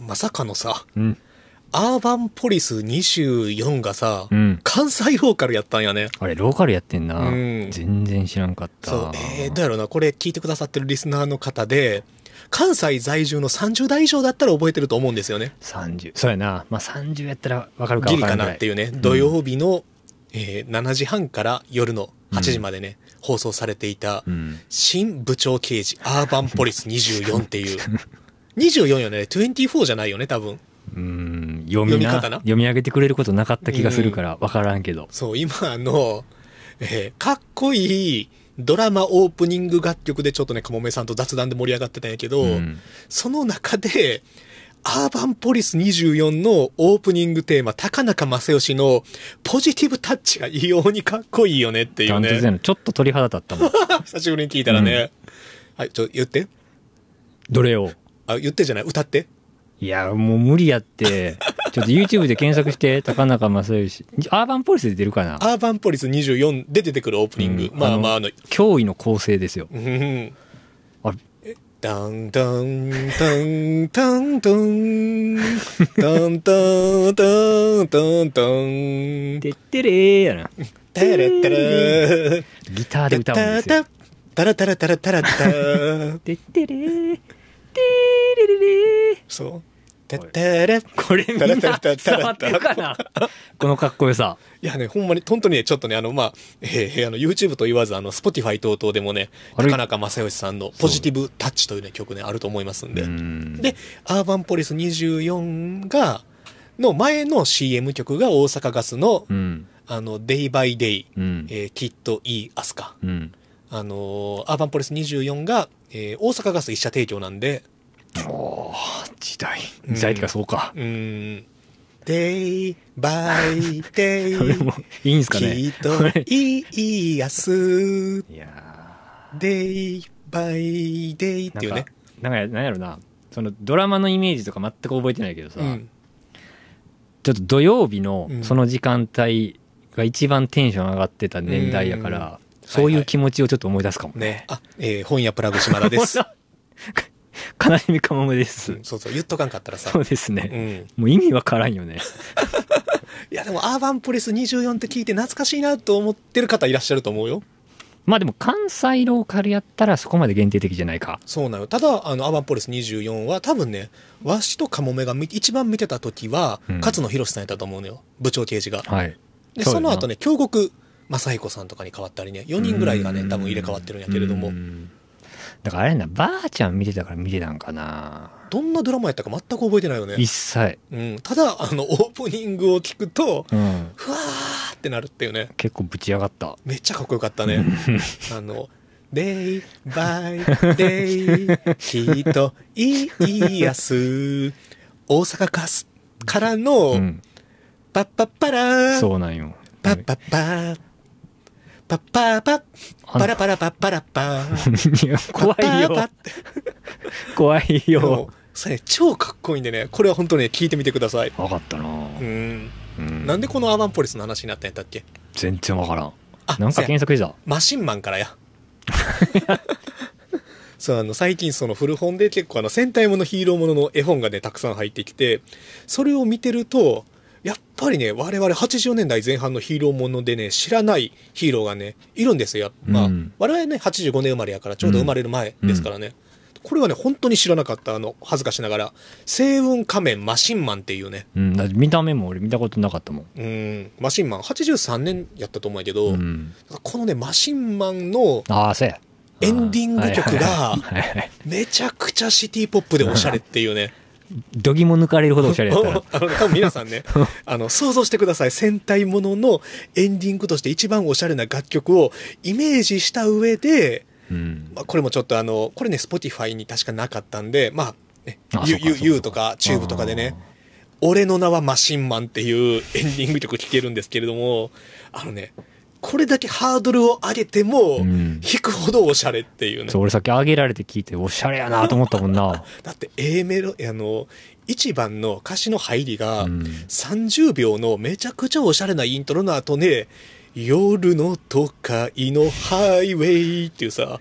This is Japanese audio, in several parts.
やまさかのさ、うん。アーバンポリス24がさ、うん。関西ローカルやったんやね。あれ、ローカルやってんな。うん全然知らんかった。そう、えー、どうやろうな、これ聞いてくださってるリスナーの方で、関西在住の30代以上だったら覚えてると思うんですよね。30。そうやな。まあ、30やったらわかるかギリかなっていうね、ん土曜日の、えー7時半から夜の8時までね、放送されていた、うん。新部長刑事アーバンポリス24っていう。24よね。24じゃないよね、多分。うん。読みな読み方な？読み上げてくれることなかった気がするからわからんけど。そう、今あの、えーかっこいいドラマオープニング楽曲でちょっとね、かもめさんと雑談で盛り上がってたんやけど、うん。その中で、アーバンポリス24のオープニングテーマ、高中正義のポジティブタッチが異様にかっこいいよねっていうね。部ちょっと鳥肌立ったもん。久しぶりに聞いたらね。はい、ちょ、言って。どれを？あ、言ってじゃない、歌って？いや、もう無理やって。ちょっと YouTube で検索して、高中正義。アーバンポリスで出るかな？アーバンポリス24で出てくるオープニング。うんまあまあ、あの、驚異の構成ですよ。うん。あダンダンダンダンダンダンダンダンダンダンてってれーやな。タラタラギターで歌うんですよ。タラタラタラタラタラてってれー。てれれれー。そう。タタラ。いこれみんな伝わってるかな？このかっこよさ。やね、ほんまに、本当にね、ちょっとね、あの、まあ、えーあの、YouTube と言わず、あの、Spotify 等々でもね、あれ？高中正義さんのポジティブタッチというね、曲ね、あると思いますんで。うんで、アーバンポリス24が、の前の CM 曲が大阪ガスの、うん。あの、デイバイデイ、うん。えーきっといいアスカ。うん。あのーアーバンポリス24が、えー大阪ガス一社提供なんで、おー時代。うん。時代ってかそうか。う。ーん、デイバイデイ、いいんすかね。きっといいアス、いやデイバイデイっていうね。ーなんか。、なんやろな。そのドラマのイメージとか全く覚えてないけどさ、うん。ちょっと土曜日のうん。その時間帯が一番テンション上がってた年代やから、うんそういう気持ちをちょっと思い出すかもね。ね。あ、えー本屋プラグ島田です。悲しみかもめです。うんそうそう、言っとかんかったらさ。そうですね。うん。もう意味わからんよね。いや、でも、アーバンポリス24って聞いて懐かしいなと思ってる方いらっしゃると思うよ。まあでも関西ローカルやったらそこまで限定的じゃないか。そうなの。ただ、あの、アーバンポリス24は、多分ね、わしとカモメが見一番見てた時は、うん勝野博さんやったと思うのよ。部長刑事が。はい。で、その後ね、京極正彦さんとかに変わったりね、4人ぐらいがね、多分入れ替わってるんやけれどもう、んだからあれやな、ばあちゃん見てたから見てたんかな。どんなドラマやったか全く覚えてないよね一。切。うん。ただ、あの、オープニングを聞くと、うん。ふわーってなるっていうね。結構ぶち上がった。めっちゃかっこよかったね。あの、デイバイデイ、きっといいやす、大阪ガスからの、うん。パッパッパラー、そうなんよ。パッパッパー、パッパーパッ、パラパラパッパラッパー、い や怖いよー。怖いもよ。うそれ超かっこいいんでね、これは本当ね、聞いてみてください。わかったなうん。うんなんでこのアーバンポリスの話になったんやったっけ？全然わからん。あなんか検索した。マシンマンからや。そう、あの、最近その古本で結構あの、戦隊ものヒーローものの絵本がね、たくさん入ってきて、それを見てると、やっぱりね、我々80年代前半のヒーローものでね、知らないヒーローがね、いるんですよ。まあ、うん我々ね、85年生まれやから、ちょうど生まれる前ですからね。これはね、本当に知らなかった、あの、恥ずかしながら、星雲仮面マシンマンっていうね、うん。見た目も俺見たことなかったもん。うん、マシンマン、83年やったと思うんやけど、うん。このね、マシンマンのああ、そうや。エンディング曲がめちゃくちゃシティポップでおしゃれっていうね。どぎも抜かれるほどおしゃれやったら。あのね、多分皆さんね、あの、想像してください。戦隊もののエンディングとして一番おしゃれな楽曲をイメージした上で、うん。まあ、これもちょっディの、これね、Spotify に確かなかったんで、まあ、ねあ、ゆゆそうかそうかゆうとか、チューブとかでね、俺の名はマシンマンっていうエンディング曲聴けるんですけれども、あのね、これだけハードルを上げても、うん弾くほどおしゃれっていうね。そう、俺さっき上げられて聞いて、おしゃれやなと思ったもんな。だって A メロ、あの、1番の歌詞の入りがうん30秒のめちゃくちゃおしゃれなイントロの後ね、夜の都会のハイウェイっていうさ、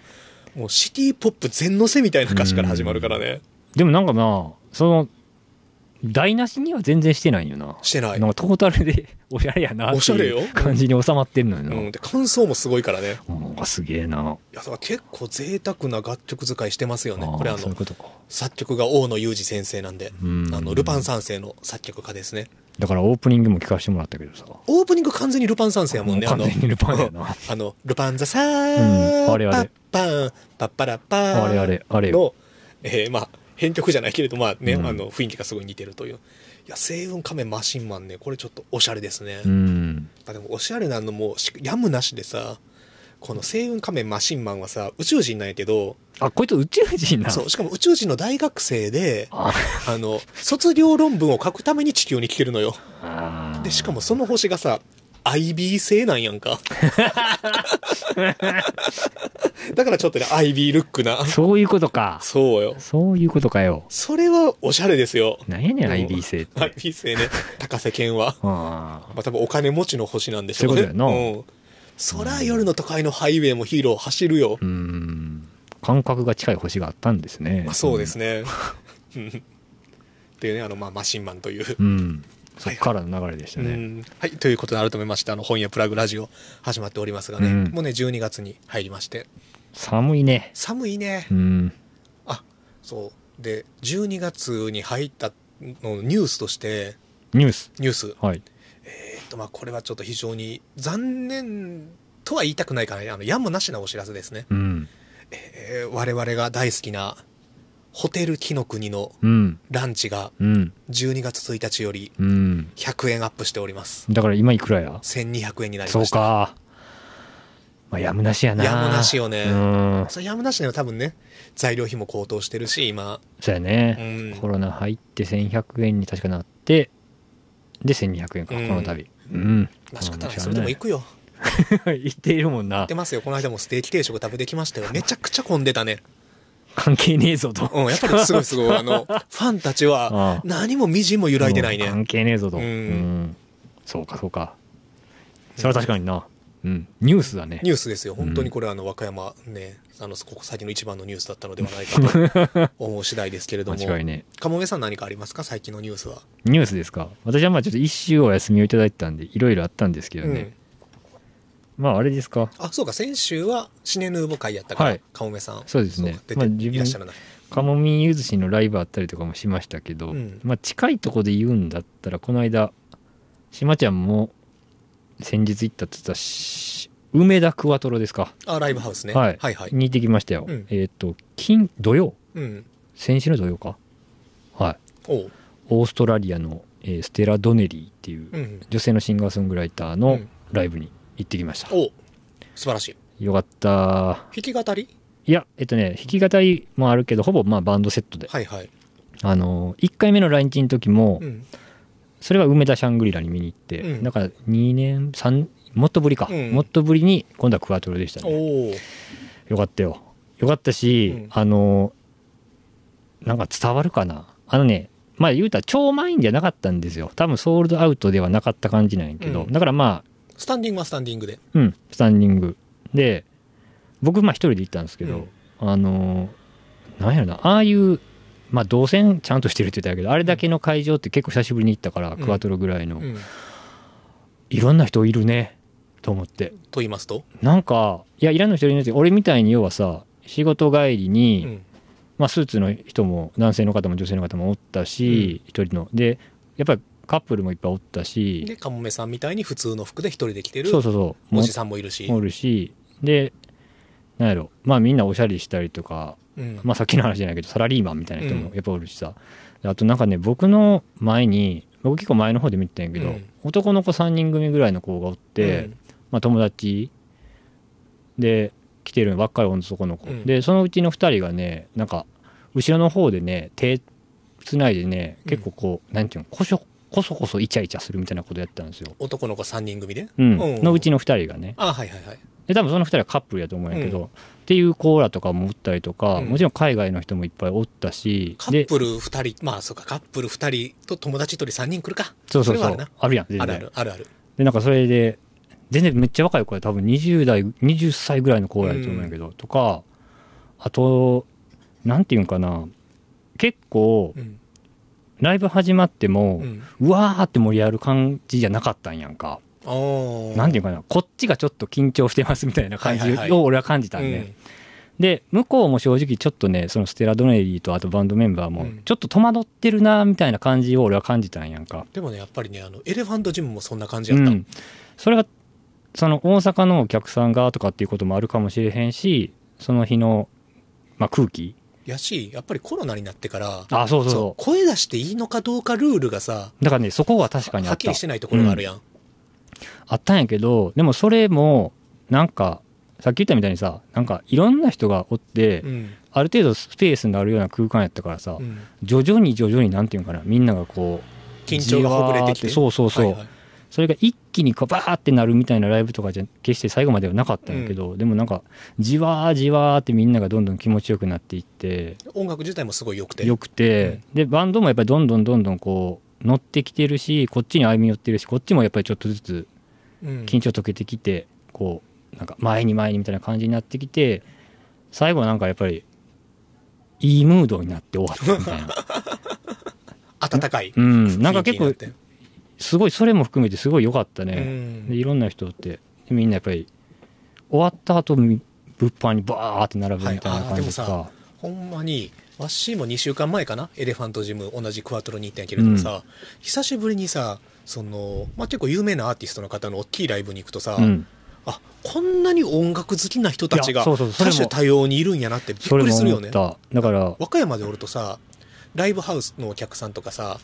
もうシティポップ全乗せみたいな歌詞から始まるからね。でもなんかな、その、台無しには全然してないんよな。してない。なんかトータルで おしゃれやなっておしゃれよいう感じに収まってんのよな。うん。で、感想もすごいからね。うん、すげえな。いや、だから結構贅沢な楽曲使いしてますよね。これあの、そういう。作曲が大野裕二先生なんで、うんあの、ルパン三世の作曲家ですね。だからオープニングも聞かせてもらったけどさ。オープニング完全にルパン三世やもんね、あの、完全にルパンやな。あの、ルパンザサー、うんあれあれパッパン、パッパラッパーあれあれあれよの、えーまあ、編曲じゃないけれど、まあね、うんあの、雰囲気がすごい似てるという。いや、星雲仮面マシンマンね、これちょっとおしゃれですね。うん。あでも、おしゃれなのも、しやむなしでさ、この星雲仮面マシンマンはさ、宇宙人なんやけど、あ、こいつ宇宙人な。そう、しかも宇宙人の大学生で、ああの、卒業論文を書くために地球に来てるのよ。で、しかもその星がさ、IB 星なんやんか。だからちょっとね、IB ルックな。そういうことか。そうよ。そういうことかよ。それはおしゃれですよ。なんやねん、うん IB 星って。IB 星ね。高瀬健は。あまあ多分お金持ちの星なんでしょうね。そういうことやなうん。そら夜の都会のハイウェイもヒーロー走るよー。うん。感覚が近い星があったんですね。まあそうですね。うんっていうね、あの、まあマシンマンという。うん。そっからの流れでしたね。うんはい。ということで改めまして、あの、本屋プラグラジオ始まっておりますがね、うんもうね、12月に入りまして、寒いね。寒いね。うん。あ、そう。で、12月に入ったのニュースとして、ニュース？ニュース。はい。えっと、まあ、これはちょっと非常に残念とは言いたくないからね、あの、やむなしなお知らせですね。うん。えー我々が大好きな、ホテル木の国のうん。ランチがうん。12月1日よりうん。100円アップしております。だから今いくらや？1200円になりそうました。か。まあ、やむなしやな。やむなしよねうん。それやむなしでは多分ね、材料費も高騰してるし、今。そうやね。うんコロナ入って1100円に確かなって、で、1200円か、うんこの度。うん。まあ仕方ない。まあそれでも行くよ。行っているもんな行って。ますよ。この間もステーキ定食食べてきましたよ。めちゃくちゃ混んでたね。関係ねえぞと。うん、やっぱりすごいすごい。あの、ファンたちあはあ何もみじんも揺らいでないね。うん関係ねえぞと。うんうんそうか、そうか。それは確かにな。うん。ニュースだね。ニュースですよ。本当にこれあの、和歌山ね、あの、ここ最近の一番のニュースだったのではないかと 思う次第ですけれども。間違いねかもめさん何かありますか？最近のニュースは。ニュースですか？私はまあちょっと一週お休みをいただいてたんで、いろいろあったんですけどね。うん。まああれですか。あ、そうか、先週はシネヌーボ会やったから、はいかもめさん。そうですねか出まあ自分ていらっしゃらない。カモミユズシのライブあったりとかもしましたけど、うんまあ近いとこで言うんだったら、この間、しまちゃんも先日行ったって言ったし梅田クワトロですか。あ、ライブハウスね。はい。はいはい。に行ってきましたよ。うんえっ、と、金、土曜？うん。先週の土曜か？はい。おう。オーストラリアの、えーステラ・ドネリーっていううん。女性のシンガーソングライターのうんライブに行ってきました。おう素晴らしい。よかった。弾き語り？いや、えっとね、弾き語りもあるけど、ほぼまあバンドセットで。はいはい。あのー、1回目の来日の時も、うん。それは梅田シャングリラに見に行って、うんだから2年、3、もっとぶりか、うんもっとぶりに今度はクワトロでしたね。よかったよ。よかったし、うんあのー、なんか伝わるかな。あのね、まあ言うたら超満員じゃなかったんですよ。多分ソールドアウトではなかった感じなんやけど、うんだからまあ、スタンディングはスタンディングで。うん、スタンディング。で、僕、まあ一人で行ったんですけど、うんあのー、なんやろな、ああいう、まあ動線ちゃんとしてるって言ったんやけど、あれだけの会場って結構久しぶりに行ったから、んクワトロぐらいの、うん。いろんな人いるね、と思って。と言いますと？なんか、いや、いらんの人いるんですよ。俺みたいに要はさ、仕事帰りに、うん。まあスーツの人も、男性の方も女性の方もおったし、一、人の。で、やっぱりカップルもいっぱいおったし、で、かもめさんみたいに普通の服で一人で来てるそうそうそう。おじさんもいるし。おるし、で、なんやろ、まあみんなおしゃれしたりとか、うん。まあさっきの話じゃないけど、サラリーマンみたいな人もうんやっぱおるしさ。であとなんかね、僕の前に、僕結構前の方で見てたんやけど、うん男の子3人組ぐらいの子がおって、うんまあ友達で来てる若い男の子、うんで、そのうちの2人がね、なんか、後ろの方でね、手つないでね、結構こう、なんていうの、こしょ、こそこそイチャイチャするみたいなことやったんですよ。男の子3人組で？うん。うんのうちの2人がね。あ、はいはいはい。で多分その2人はカップルやと思うんやけど、うんっていうコーラとかもおったりとか、うんもちろん海外の人もいっぱいおったしでカップル2人、まあそうか、カップル2人と友達1人3人来るか。そうそうそうあるな。あるやん全然あるある、あるある。でなんかそれで全然めっちゃ若い子で多分20代20歳ぐらいの子やと思うんやけど、とかあとなんていうんかな結構うん。ライブ始まっても、ううんわーって盛り上がる感じじゃなかったんやんか。なんていうかな、こっちがちょっと緊張してますみたいな感じを俺は感じたんで、うんで、向こうも正直ちょっとね、そのステラ・ドネリーとあとバンドメンバーもうん、ちょっと戸惑ってるなみたいな感じを俺は感じたんやんか。でもねやっぱりねあのエレファントジムもそんな感じやった、うん。それが、その大阪のお客さんがとかっていうこともあるかもしれへんし、その日の、まあ、空気。やしやっぱりコロナになってからあ、そうそうそう。声出していいのかどうかルールがさだからね、そこは確かにあった。はっきりしてないところがあるやん、あったんやけど、でもそれも、なんか、さっき言ったみたいにさ、なんかいろんな人がおって、うん。ある程度スペースになるような空間やったからさ、うん。徐々に徐々になんていうんかな、みんながこう、緊張がほぐれてきてそうそうそう。はいはいそれが一気にこうバーってなるみたいなライブとかじゃ決して最後まではなかったんやけど、でもなんかじわーじわーってみんながどんどん気持ちよくなっていって音楽自体もすごい良くて。よくて、でバンドもやっぱりどんどんどんどんこう乗ってきてるしこっちに歩み寄ってるしこっちもやっぱりちょっとずつうん。緊張解けてきてこうなんか前に前にみたいな感じになってきて最後はなんかやっぱりいいムードになって終わったみたいな。温かいうん。なんか結構すごいそれも含めてすごい良かったね、いろんな人って。みんなやっぱり終わった後み物販にバーって並ぶみたいな感じとか、はいほんまにわっしーも2週間前かな？エレファントジム同じクワトロに行ったんやけれどもさ、久しぶりにさその、まあ、結構有名なアーティストの方の大きいライブに行くとさ、うん、あこんなに音楽好きな人たちが多種多様にいるんやなってびっくりするよね。だから和歌山でおるとさライブハウスのお客さんとかさ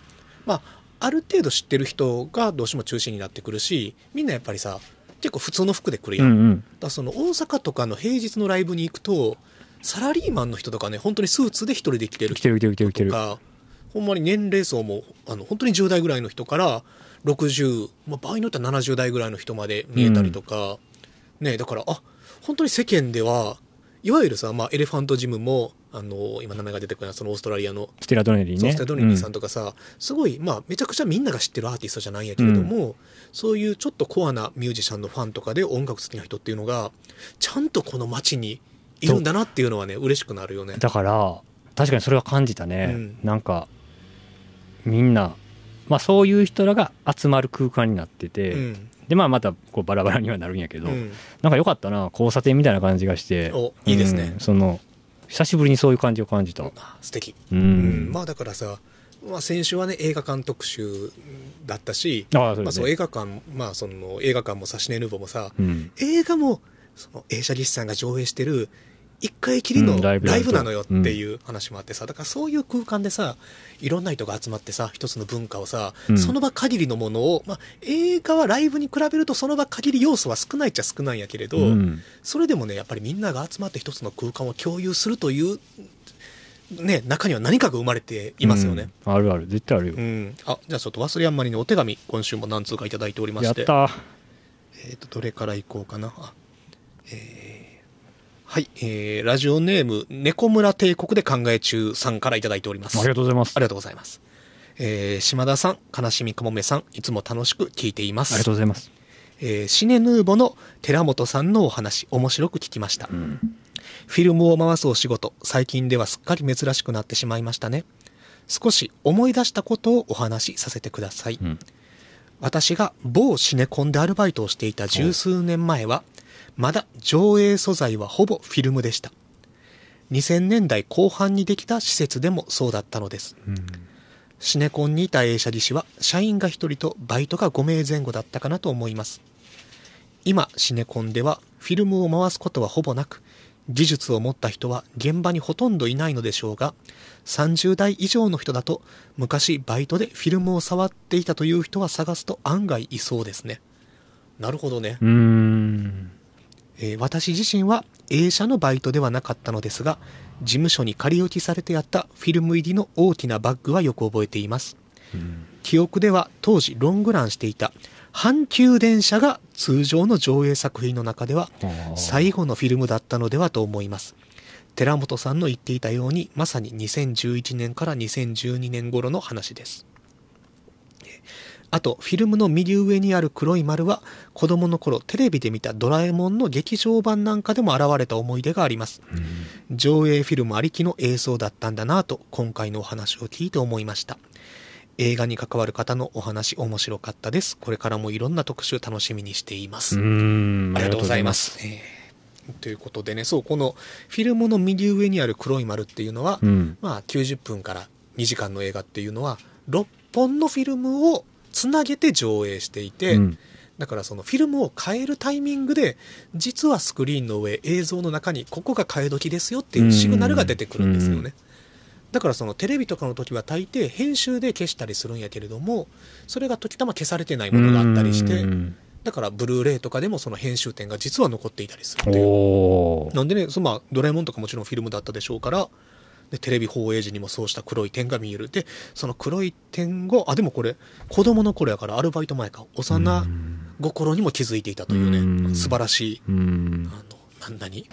まあある程度知ってる人がどうしても中心になってくるしみんなやっぱりさ結構普通の服で来るやん、うんうん。らその大阪とかの平日のライブに行くとサラリーマンの人とかね本当にスーツで一人で来てる人来てる来てる来てる来てるとかほんまに年齢層もあの本当に10代ぐらいの人から60、まあ、場合によっては70代ぐらいの人まで見えたりとか、ねだからあ本当に世間ではいわゆるさ、まあ、エレファントジムもあの今名前が出てくるそのオーストラリアの。ステラドネリーね。ステラドネリーさんとかさ、すごい、まあ、めちゃくちゃみんなが知ってるアーティストじゃないんやけれども、そういうちょっとコアなミュージシャンのファンとかで音楽好きな人っていうのがちゃんとこの街にいるんだなっていうのはね嬉しくなるよね。うん。だから確かにそれは感じたね、うん。なんかみんなまあそういう人らが集まる空間になってて、うん。でまあまたこうバラバラにはなるんやけど、うん。なんか良かったな交差点みたいな感じがして。おいいですね。うん。その久しぶりにそういう感じを感じた。あ素敵。うん、うん。まあだからさ、まあ、先週はね映画館特集だったし、ああそうまあ、そう映画館まあその映画館もさシネヌーボーもさ、うん。映画もその映写技師さんが上映してる一回きりのうんラライイブなのよっていう話もあってさだからそういう空間でさいろんな人が集まってさ一つの文化をさ、うん。その場限りのものを、まあ、映画はライブに比べるとその場限り要素は少ないっちゃ少ないんやけれど、うん。それでもねやっぱりみんなが集まって一つの空間を共有するという、ね、中には何かが生まれていますよね。うん。あるある。絶対あるよ、うん、あじゃあちょっと忘れあんまりにお手紙今週も何通かいただいておりましやってたえー、とどれからいこうかな。あえーはい、えー、ラジオネーム猫村帝国で考え中さんからいただいております。ありがとうございます。ありがとうございます、えー島田さん悲しみかもめさんいつも楽しく聞いています。ありがとうございます、えーシネヌーボの寺本さんのお話面白く聞きました、うん。フィルムを回すお仕事、最近ではすっかり珍しくなってしまいましたね。少し思い出したことをお話しさせてください。うん。私が某シネコンでアルバイトをしていた十数年前は、まだ上映素材はほぼフィルムでした。2000年代後半にできた施設でもそうだったのです。うんシネコンにいた映写技師は社員が1人とバイトが5名前後だったかなと思います。今シネコンではフィルムを回すことはほぼなく技術を持った人は現場にほとんどいないのでしょうが30代以上の人だと昔バイトでフィルムを触っていたという人は探すと案外いそうですね。なるほどね。うーんえー私自身は映写のバイトではなかったのですが事務所に仮置きされてあったフィルム入りの大きなバッグはよく覚えています。記憶では当時ロングランしていた阪急電車が通常の上映作品の中では最後のフィルムだったのではと思います。寺本さんの言っていたようにまさに2011年から2012年頃の話ですあと、フィルムの右上にある黒い丸は、子供の頃テレビで見たドラえもんの劇場版なんかでも現れた思い出があります。上映フィルムありきの映像だったんだなぁと、今回のお話を聞いて思いました。映画に関わる方のお話面白かったです。これからもいろんな特集楽しみにしています。ありがとうございます。えーということでね、そう、このフィルムの右上にある黒い丸っていうのは、うんまあ90分から2時間の映画っていうのは、6本のフィルムをつなげて上映していて、うんだからそのフィルムを変えるタイミングで、実はスクリーンの上、映像の中にここが変え時ですよっていうシグナルが出てくるんですようんね。だからそのテレビとかの時は大抵編集で消したりするんやけれども、それが時たま消されてないものがあったりしてう、んだからブルーレイとかでもその編集点が実は残っていたりするという。なんでね、そのまあドラえもんとかもちろんフィルムだったでしょうから、でテレビ放映時にもそうした黒い点が見える。で、その黒い点を、あ、でもこれ、子供の頃やからアルバイト前か、幼心にも気づいていたというね、うん。素晴らしい、うん。あの、なんだに、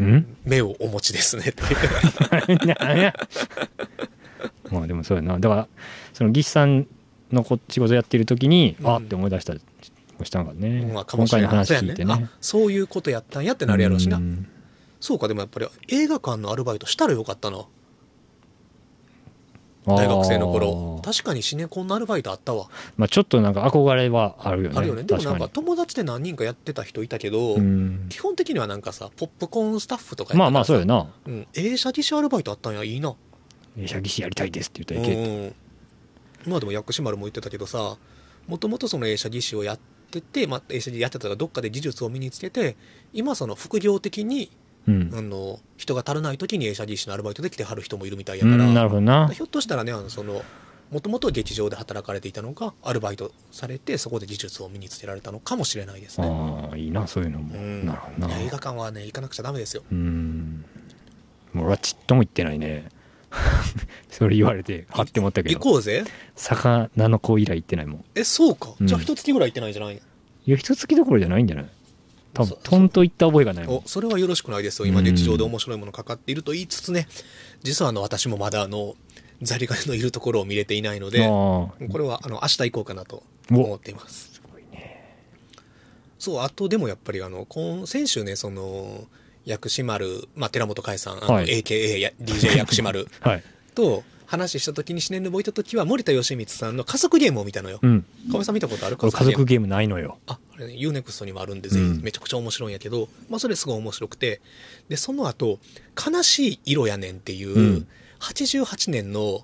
うん？目をお持ちですね。って まあでもそうやな。だからその技師さんのこ仕事やってる時に、うん。あって思い出したりもしたんかね、まあかもしれ今回の話聞いてね。あ、そういうことやったんやってなるやろうしな。んそうか、でもやっぱり映画館のアルバイトしたらよかったな。大学生の頃確かにシネコンのアルバイトあったわ。まあちょっとなんか憧れはあるよねあるよね。でもなんか友達で何人かやってた人いたけど、にうん基本的にはなんかさ、ポップコーンスタッフとかまあまあそうやなうん。映写技師アルバイトあったんや、いいな。映写技師やりたいですってう言ったらいけってん。まあでも薬師丸も言ってたけどさ、もともとその映写技師をやってて、まあ映写技やってたからどっかで技術を身につけて、今その副業的に、うん。あの、人が足らない時に映写技師のアルバイトで来てはる人もいるみたいやうから、んなるほどな。ひょっとしたらね、あの、その、もともと劇場で働かれていたのが、アルバイトされて、そこで技術を身につけられたのかもしれないですね。ああいいなそういうのも、うん。なるほどな。映画館はね、行かなくちゃダメですよ。うん。もう俺はちっとも行ってないね。それ言われてはって思ったけど。行こうぜ。魚の子以来行ってないもん。え、そうか。うん。じゃあ、一月ぐらい行ってないんじゃない、いや一月どころじゃないんじゃない？多分トンと行った覚えがないお、それはよろしくないですよ。今、うん。劇場で面白いものかかっていると言いつつね、実はあの、私もまだあの、ザリガニのいるところを見れていないので、あこあれはあの、明日行こうかなと思っています。すごいねそう、あとでもやっぱりあの、今、先週ね、その、薬師丸、まあ、寺本海さん、はい。AKA や DJ 薬師丸 はい。と話した時に、シネヌボいた時は、森田義満さんの家族ゲームを見たのよ。うん。かめさん見たことある？これ家族ゲームないのよ。あ、あれね、UNEXT にもあるんで、ぜひ。うん。めちゃくちゃ面白いんやけど、まあそれすごい面白くて、で、その後、悲しい色やねんっていう、うん。88年の、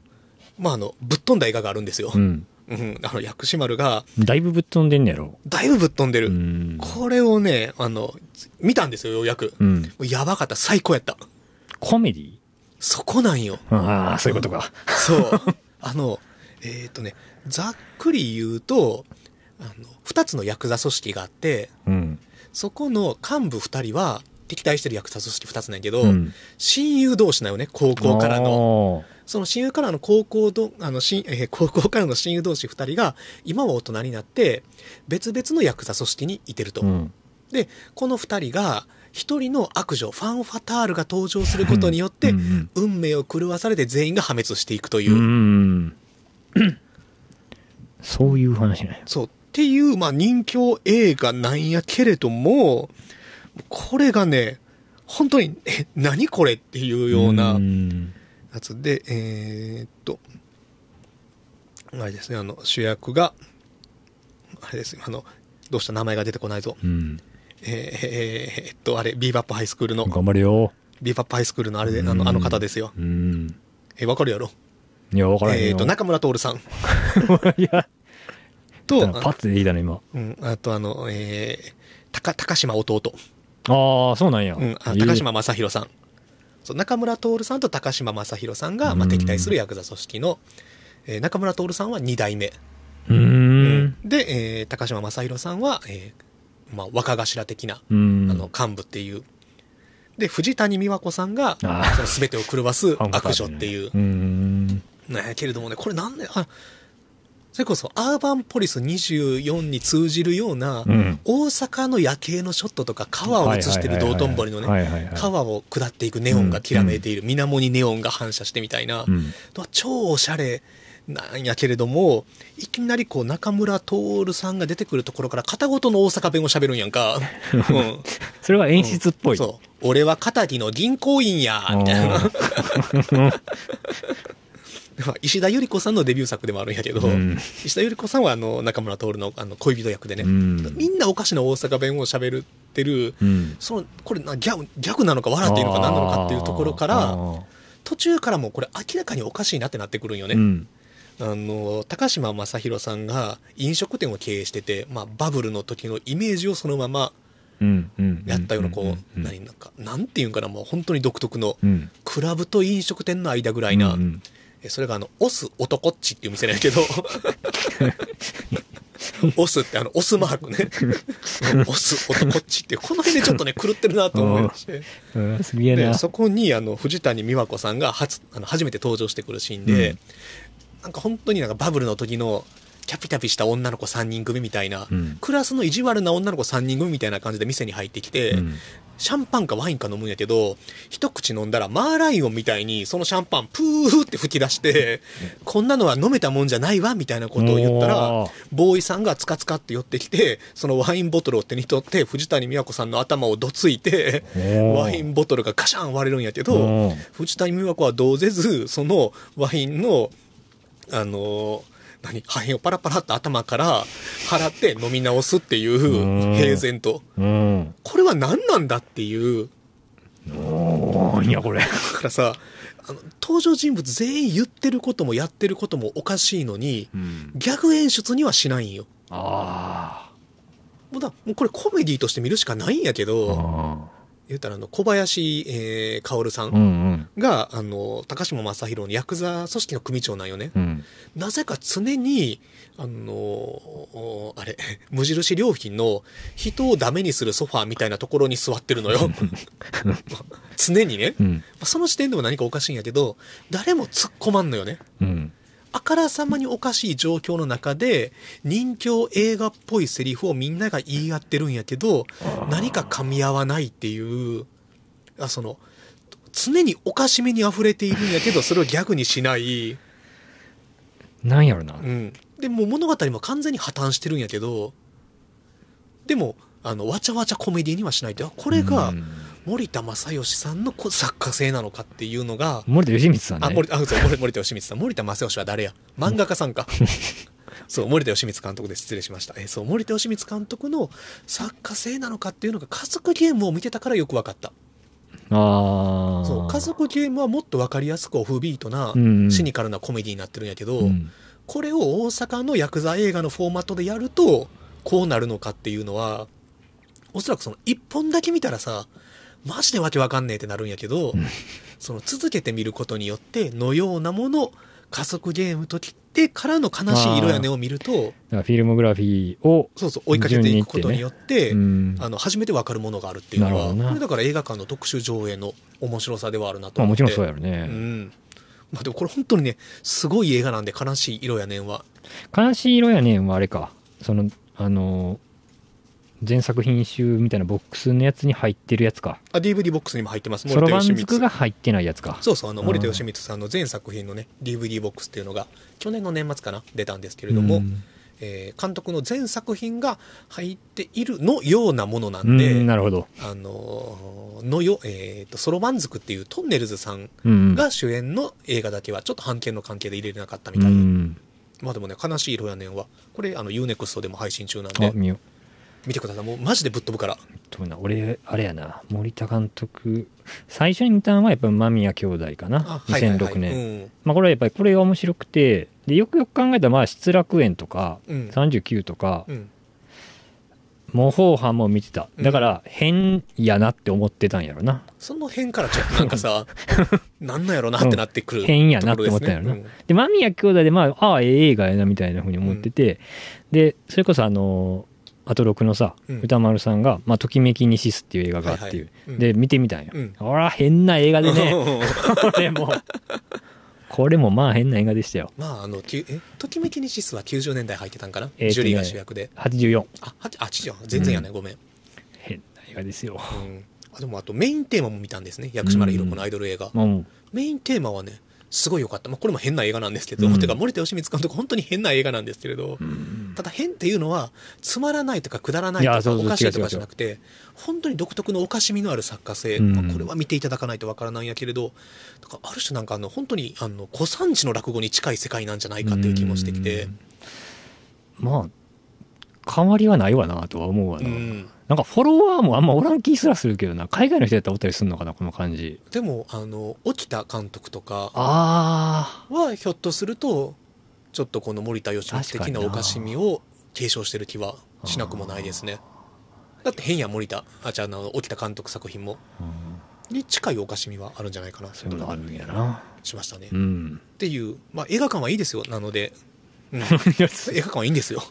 まああの、ぶっ飛んだ映画があるんですよ。ううん。んあの、薬師丸が、だいぶぶっ飛んでんねやろ。だいぶぶっ飛んでる。うん。これをね、あの、見たんですよ、ようやく。もうん。うやばかった、最高やった。コメディそこなんよ。ああそういうことかそう。あの、えっ、とね、ざっくり言うと、あの、二つのヤクザ組織があって、うんそこの幹部二人は敵対してるヤクザ組織二つなんやけど、うん親友同士なよね、高校からの。のその親友からの高校ど、あの、親えー 高校からの親友同士二人が、今は大人になって、別々のヤクザ組織にいてると。うんで、この二人が、一人の悪女、ファン・ファタールが登場することによって、運命を狂わされて全員が破滅していくという、うんそういう話ね。そう、っていう、まあ、人気映画なんやけれども、これがね、本当に、え、何これっていうようなうん。やつで、えーっと、あれですね、あの、主役が、あれですよ、あの、どうした名前が出てこないぞ。うんえーえっと、あれ、ビーバップハイスクールの、頑張れよ。ビーバップハイスクールのあれで、あの、あの方ですよ。うん。え、わかるやろ？いや分からへんよ。えーっと、中村徹さん。いや。と、パッツでいいだね今。うん、あとあの、えー、高、高島弟。ああそうなんや。うん、あ高島正宏さん。そう中村徹さんと高島正宏さんが、まあ、うん。敵対するヤクザ組織の、えー中村徹さんは2代目。うーん。で、えー高島正宏さんは、えーまあ、若頭的な、うん。あの、幹部っていう。で、藤谷美和子さんが、その全てを狂わす 悪女っていう。う。ん。ね、けれどもね、これなんで、あ、それこそアーバンポリス24に通じるような、うん。大阪の夜景のショットとか川を映してる道頓堀のね、川を下っていくネオンがきらめいている、水面にネオンが反射してみたいな、うん。超おしゃれなんやけれども、いきなりこう中村徹さんが出てくるところから片言の大阪弁を喋るんやんか。うんそれは演出っぽい。そう。俺は片木の銀行員や、みたいな。まあ石田ゆり子さんのデビュー作でもあるんやけど、うん石田ゆり子さんはあの中村徹のあの恋人役でね、うんみんなおかしな大阪弁を喋ってる、うん。そのこれなギャグギャグなのか笑っているのか何なのかっていうところから途中からもうこれ明らかにおかしいなってなってくるんよね、うん。あの高島正宏さんが飲食店を経営してて、まあ、バブルの時のイメージをそのまま。やったようなこう、何なんかなんていうんかなもう本当に独特のうん。クラブと飲食店の間ぐらいな、うんうん。えそれがあのオス男っちっていう店なんやけど オスってあのオスマークね。オス男っちっていうこの辺でちょっとね狂ってるなと思いまして。そこにあの藤谷美和子さんが初あの初めて登場してくるシーンで、うんなんか本当になんかバブルの時のキャピキャピした女の子3人組みたいな、うん。クラスの意地悪な女の子3人組みたいな感じで店に入ってきて、うん。シャンパンかワインか飲むんやけど一口飲んだらマーライオンみたいにそのシャンパンプーって吹き出して、こんなのは飲めたもんじゃないわみたいなことを言ったらボーイさんがつかつかって寄ってきてそのワインボトルを手に取って藤谷美和子さんの頭をどついてワインボトルがガシャン割れるんやけど藤谷美和子はどうせずそのワインのあのー何破片をパラパラっと頭から払って飲み直すっていううん平然とうん。これは何なんだっていうおーいや、これ。だからさあの登場人物全員言ってることもやってることもおかしいのにうん。ギャグ演出にはしないんよあもうだもうこれコメディとして見るしかないんやけあ。ど言ったらあの小林、えー、薫さうんんが、あの高島正宏のヤクザ組織の組長なんよねうん。うん。なぜか常にあのおあれ無印良品の人をダメにするソファーみたいなところに座ってるのよ 常にね、うん。まあその時点でも何かおかしいんやけど誰も突っ込まんのよねうん。あからさまにおかしい状況の中で人形映画っぽいセリフをみんなが言い合ってるんやけど何か噛み合わないっていうあその常におかしめに溢れているんやけどそれをギャグにしない、なんやろな。うん、でもう物語も完全に破綻してるんやけどでもあのわちゃわちゃコメディにはしないって。あこれがうん森田正義さんのこ作家性なのかっていうのが森田義満さんね。あ、森田、あ、そう、森森田義満さん。森田正義は誰や？漫画家さんか。そう、森田義満監督で失礼しました。え、そう、森田義満監督の作家性なのかっていうのが家族ゲームを見てたからよく分かった。ああ。そう、家族ゲームはもっと分かりやすくオフビートな、うんうんシニカルなコメディになってるんやけど、うん。これを大阪のヤクザ映画のフォーマットでやると、こうなるのかっていうのは、おそらくその一本だけ見たらさ、マジでわけわかんねえってなるんやけど、その続けて見ることによって、のようなもの、家族ゲームと切ってからの悲しい色やねを見ると、フィルモグラフィーを、そうそう、追いかけていくことによって、うん。あの、初めてわかるものがあるっていうのは、これだから映画館の特殊上映の面白さではあるなとまあ思って。もちろんそうやろうね。ん。まあでもこれ本当にね、すごい映画なんで、悲しい色やねんは。悲しい色やねんはあれか。その、あの、全作品集みたいなボックスのやつに入ってるやつか。あ、DVD ボックスにも入ってます。そろばん義満づくが入ってないやつか。そうそう、あの、うん森田義満さんの全作品のね、DVD ボックスっていうのが、去年の年末かな、出たんですけれども、うんえー監督の全作品が入っているのようなものなうんで、ん、なるほど。あのーのよ、えーと、ソロマン族っていうトンネルズさんうん。が主演の映画だけは、ちょっと版権の関係で入れれなかったみうたいで、ん。まあでもね、悲しい色やねんは、これ、あの、UNEXT でも配信中なんあ、で、見てください。もうマジでぶっ飛ぶから。どうな俺、あれやな。森田監督。最初に見たのはやっぱ間宮兄弟かな。あはいはいはい2006年。うんまあこれはやっぱりこれが面白くて、で、よくよく考えたらまあ失楽園とか、うん39とか、うん。模倣犯も見てた。うんだから変やなって思ってたんやろな。その辺からちょっとなんかさ、なんなんやろなってなってくる、変やなって思ったんやろな。ところで間宮兄弟でまあ、ああ、ええ映画やなみたいなふうに思ってて、で、それこそあのアトロクのさ、うん。歌丸さんが、まあ、ときめきにシスっていう映画があっていう、はいで、見てみたんや。うん。ほら、変な映画でね、う んこれも。う、これもまあ変な映画でしたよ。まあ、あの、きゅえ、ときめきにシスは90年代入ってたんかな、えーとねジュリーが主役で。84あ、はあ、違う。全然やね、ごめん。変な映画ですよ。うん。あ、でもあとメインテーマも見たんですね。薬師丸ひろ子のアイドル映画。もうメインテーマはね、すごい良かった。まあ、これも変な映画なんですけど、うん。てか森田義満監督本当に変な映画なんですけれど、うん。ただ変っていうのは、つまらないとかくだらないとかおかしいとかじゃなくて、本当に独特のおかしみのある作家性、うん。まあ、これは見ていただかないとわからないんやけれど、だからある種なんかあの、本当にあの、古参地の落語に近い世界なんじゃないかっていう気もしてきて、まあ変わりはないわなとは思うわな、うん。なんかフォロワーもあんまおらん気すらするけどな。海外の人やったらおったりするのかなこの感じ。でも、あの、沖田監督とかあは、ひょっとすると、ちょっとこの森田義満的なな。おかしみを継承してる気はしなくもないですね。だって変や森田、あ、じゃあ、あの、沖田監督作品も、あ、うん、に近いおかしみはあるんじゃないかな、そういうのあるんやな。しましたね。っうん。ていう、まあ、映画館はいいですよ、なので、うん、映画館はいいんですよ。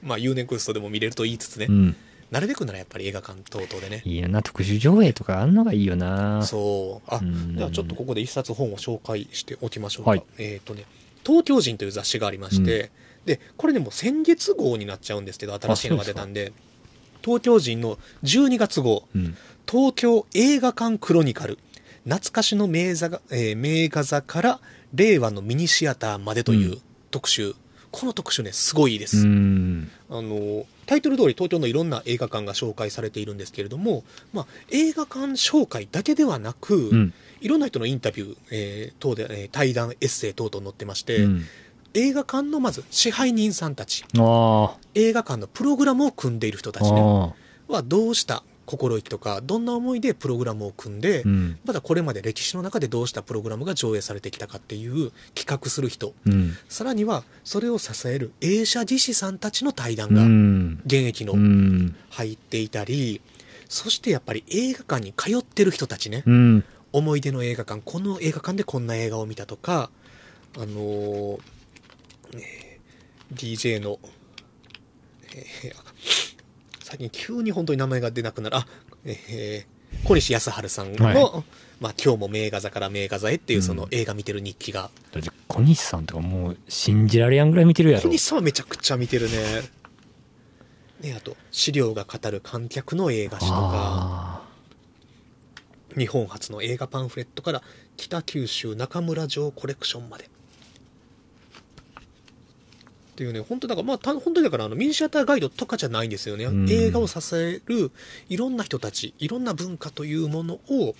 まあ、 U-NEXT でも見れると言いつつね、うんなるべくならやっぱり映画館等々でね。いいよな特殊上映とかあんのがいいよな。そう。あ、うん。じゃあちょっとここで一冊本を紹介しておきましょうか。はい。えっ、とね、東京人という雑誌がありまして、で、これでも先月号になっちゃうんですけど、新しいのが出たんで、東京人の12月号、うん。東京映画館クロニクル、懐かしの名座が、えー名画座から令和のミニシアターまでという特集。この特集ね、すごいいいです。うん。あのタイトル通り東京のいろんな映画館が紹介されているんですけれども、まあ、映画館紹介だけではなく、うん。いろんな人のインタビュー、えー等で、えー対談エッセイ等々載ってまして、うん。映画館のまず支配人さんたち。あ映画館のプログラムを組んでいる人たあち、ね、あはどうした心意気とかどんな思いでプログラムを組んで、うん。まだこれまで歴史の中でどうしたプログラムが上映されてきたかっていう企画する人。うん。さらにはそれを支える映写技師さんたちの対談うがん。現役のうん。入っていたり、そしてやっぱり映画館に通ってる人たちね、うん。思い出の映画館、この映画館でこんな映画を見たとか、あのーえー DJ の、えー最近急に本当に名前が出なくなる、あ、えー小西康晴さんの、はい。まあ今日も名画座から名画座へっていうそのうん。映画見てる日記が、だって小西さんとかもう信じられやんぐらい見てるやろ。小西さんはめちゃくちゃ見てるね。ね、あと、資料が語る観客の映画史とか、あ日本初の映画パンフレットから北九州中村城コレクションまでっていうね本当だからまあた本当にだからあのミニシアターガイドとかじゃないんですよね、うん。映画を支えるいろんな人たちいろんな文化というものを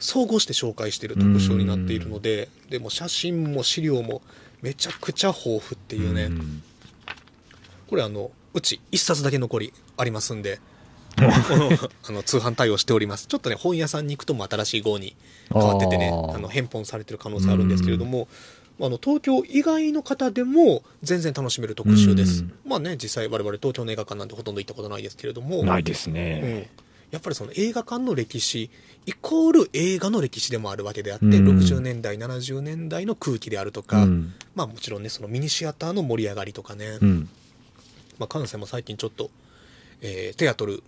総合して紹介している特集になっているので、でも写真も資料もめちゃくちゃ豊富ってーいうね、ん。これあのうち1冊だけ残りありますんで あの通販対応しております。ちょっとね本屋さんに行くとも新しい号に変わっててねあの返本されてる可能性あるんですけれどもあの東京以外の方でも全然楽しめる特集です。うん。まあね実際我々東京の映画館なんてほとんど行ったことないですけれども。ないですうねん、やっぱりその映画館の歴史イコール映画の歴史でもあるわけであって、うん。60年代70年代の空気であるとか、うん。まあもちろんねそのミニシアターの盛り上がりとかね、うん。まあ、関西も最近ちょっと、えーテアトル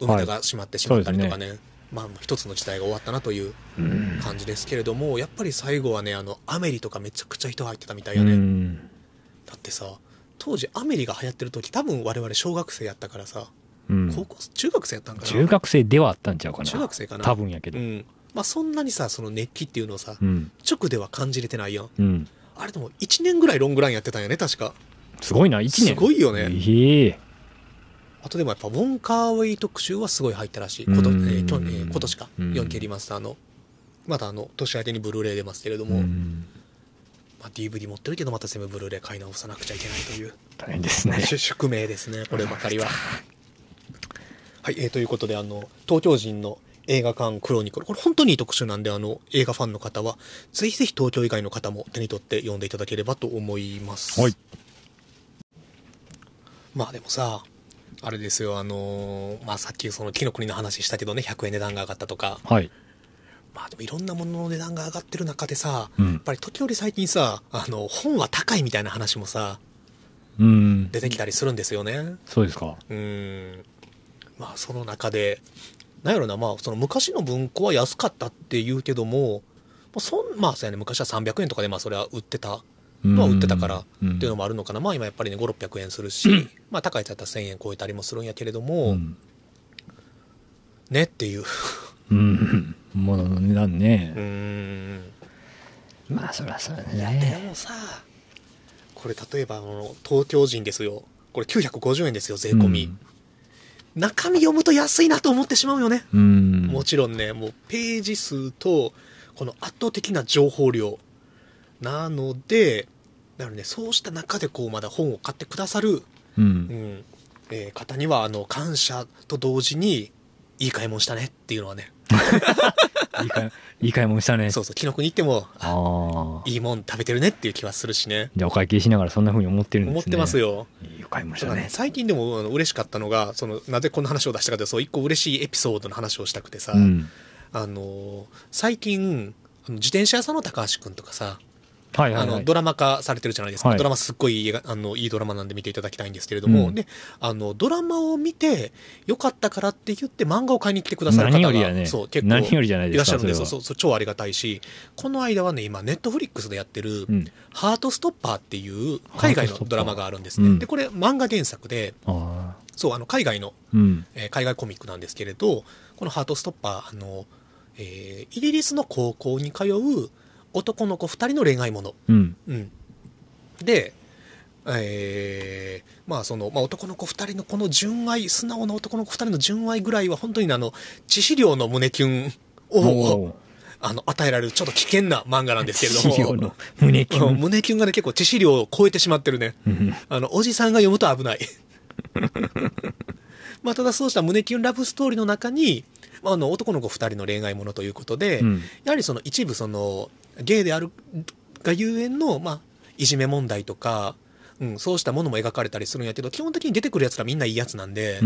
梅田が閉まってしまったりとかね,、まあ一つの時代が終わったなといううん。感じですけれどもやっぱり最後はねあのアメリとかめちゃくちゃ人入ってたみたいようね、ん。だってさ当時アメリが流行ってる時多分我々小学生やったからさうん。高校中学生やったんかな？中学生ではあったんちゃうかな？中学生かな？多分やけど。うん。まあそんなにさその熱気っていうのをさ、うん。直では感じれてないやん。うん。あれでも1年ぐらいロングランやってたんやね確か。すごいな1年。すごいよね。ええあとでもやっぱウォン・カーウェイ特集はすごい入ったらしい。ことえ去年えー今年か。うん 4K リマスターの。またあの、年明けにブルーレイ出ますけれども、うんまあ、DVD 持ってるけどまた全部ブルーレイ買い直さなくちゃいけないという、大変ですねし 宿命ですね、こればかりは。はい、えーということで、あの、東京人の映画館クロニクル、これ本当にいい特集なんで、あの、映画ファンの方は、ぜひぜひ東京以外の方も手に取って読んでいただければと思います。はいまあでもさ、あれですよ、あのーまあさっきその木の国の話したけどね、100円値段が上がったとか、はい。まあでもいろんなものの値段が上がってる中でさ、うん。やっぱり時折最近さ、あの、本は高いみたいな話もさ、うん。出てきたりするんですよね。そうですか。うーん。まあその中で、なんやろな、まあその昔の文庫は安かったって言うけども、うそんまあそうやね昔は300円とかでまあそれは売ってたのは売ってたからっていうのもあるのかな、まあ今やっぱりね5600円するし、まあ高いやつだったら1000円超えたりもするんやけれども、うん。ねっていう。うん。物の値段ね。うー、ん。まあそりゃそうだでねもさこれ例えばあの東京人ですよ。これ950円ですよ税込み、中身読むと安いなと思ってしまうよね、うん。もちろんねもうページ数とこの圧倒的な情報量なのでだからねそうした中でこうまだ本を買ってくださる、ううん。んえー方にはあの感謝と同時にいい買い物したねっていうのはね。いい買いいい買い物したね。そうそう紀ノ国行ってもあいいもん食べてるねっていう気はするしね。じゃあお会計しながらそんな風に思ってるんですね。思ってますよ。いい買い物したね。最近でもあの嬉しかったのがそのなぜこんな話を出したかというとそう一個嬉しいエピソードの話をしたくてさ、うん。あの最近自転車屋さんの高橋君とかさあはいはいはい。のドラマ化されてるじゃないですか、はい。ドラマすっごいいいあのいいドラマなんで見ていただきたいんですけれども、うん。であのドラマを見てよかったからって言って漫画を買いに来てくださる方がね。そう結構いららっしゃるんですよそ超ありがたいしこの間はね今ネットフリックスでやってるうん「ハートストッパー」っていう海外のドラマがあるんですね、うん。でこれ漫画原作でああそうあの海外の、うん。えー海外コミックなんですけれどこの「ハートストッパー」あの、えーイギリスの高校に通う男の子2人の恋愛もの。うん。うん、で、えーまあそのまあ、男の子2人のこの純愛素直な男の子2人の純愛ぐらいは本当にあの致死量の胸キュンをおあの与えられるちょっと危険な漫画なんですけれども。胸キュ うんン胸キュンがね結構致死量を超えてしまってるね。うん。あのおじさんが読むと危ない。まあただそうした胸キュンラブストーリーの中に、まあ、あの男の子2人の恋愛ものということで、うん。やはりその一部そのゲイであるがゆえの、まあ、いじめ問題とか、うん、そうしたものも描かれたりするんやけど基本的に出てくるやつらみんないいやつなんで、う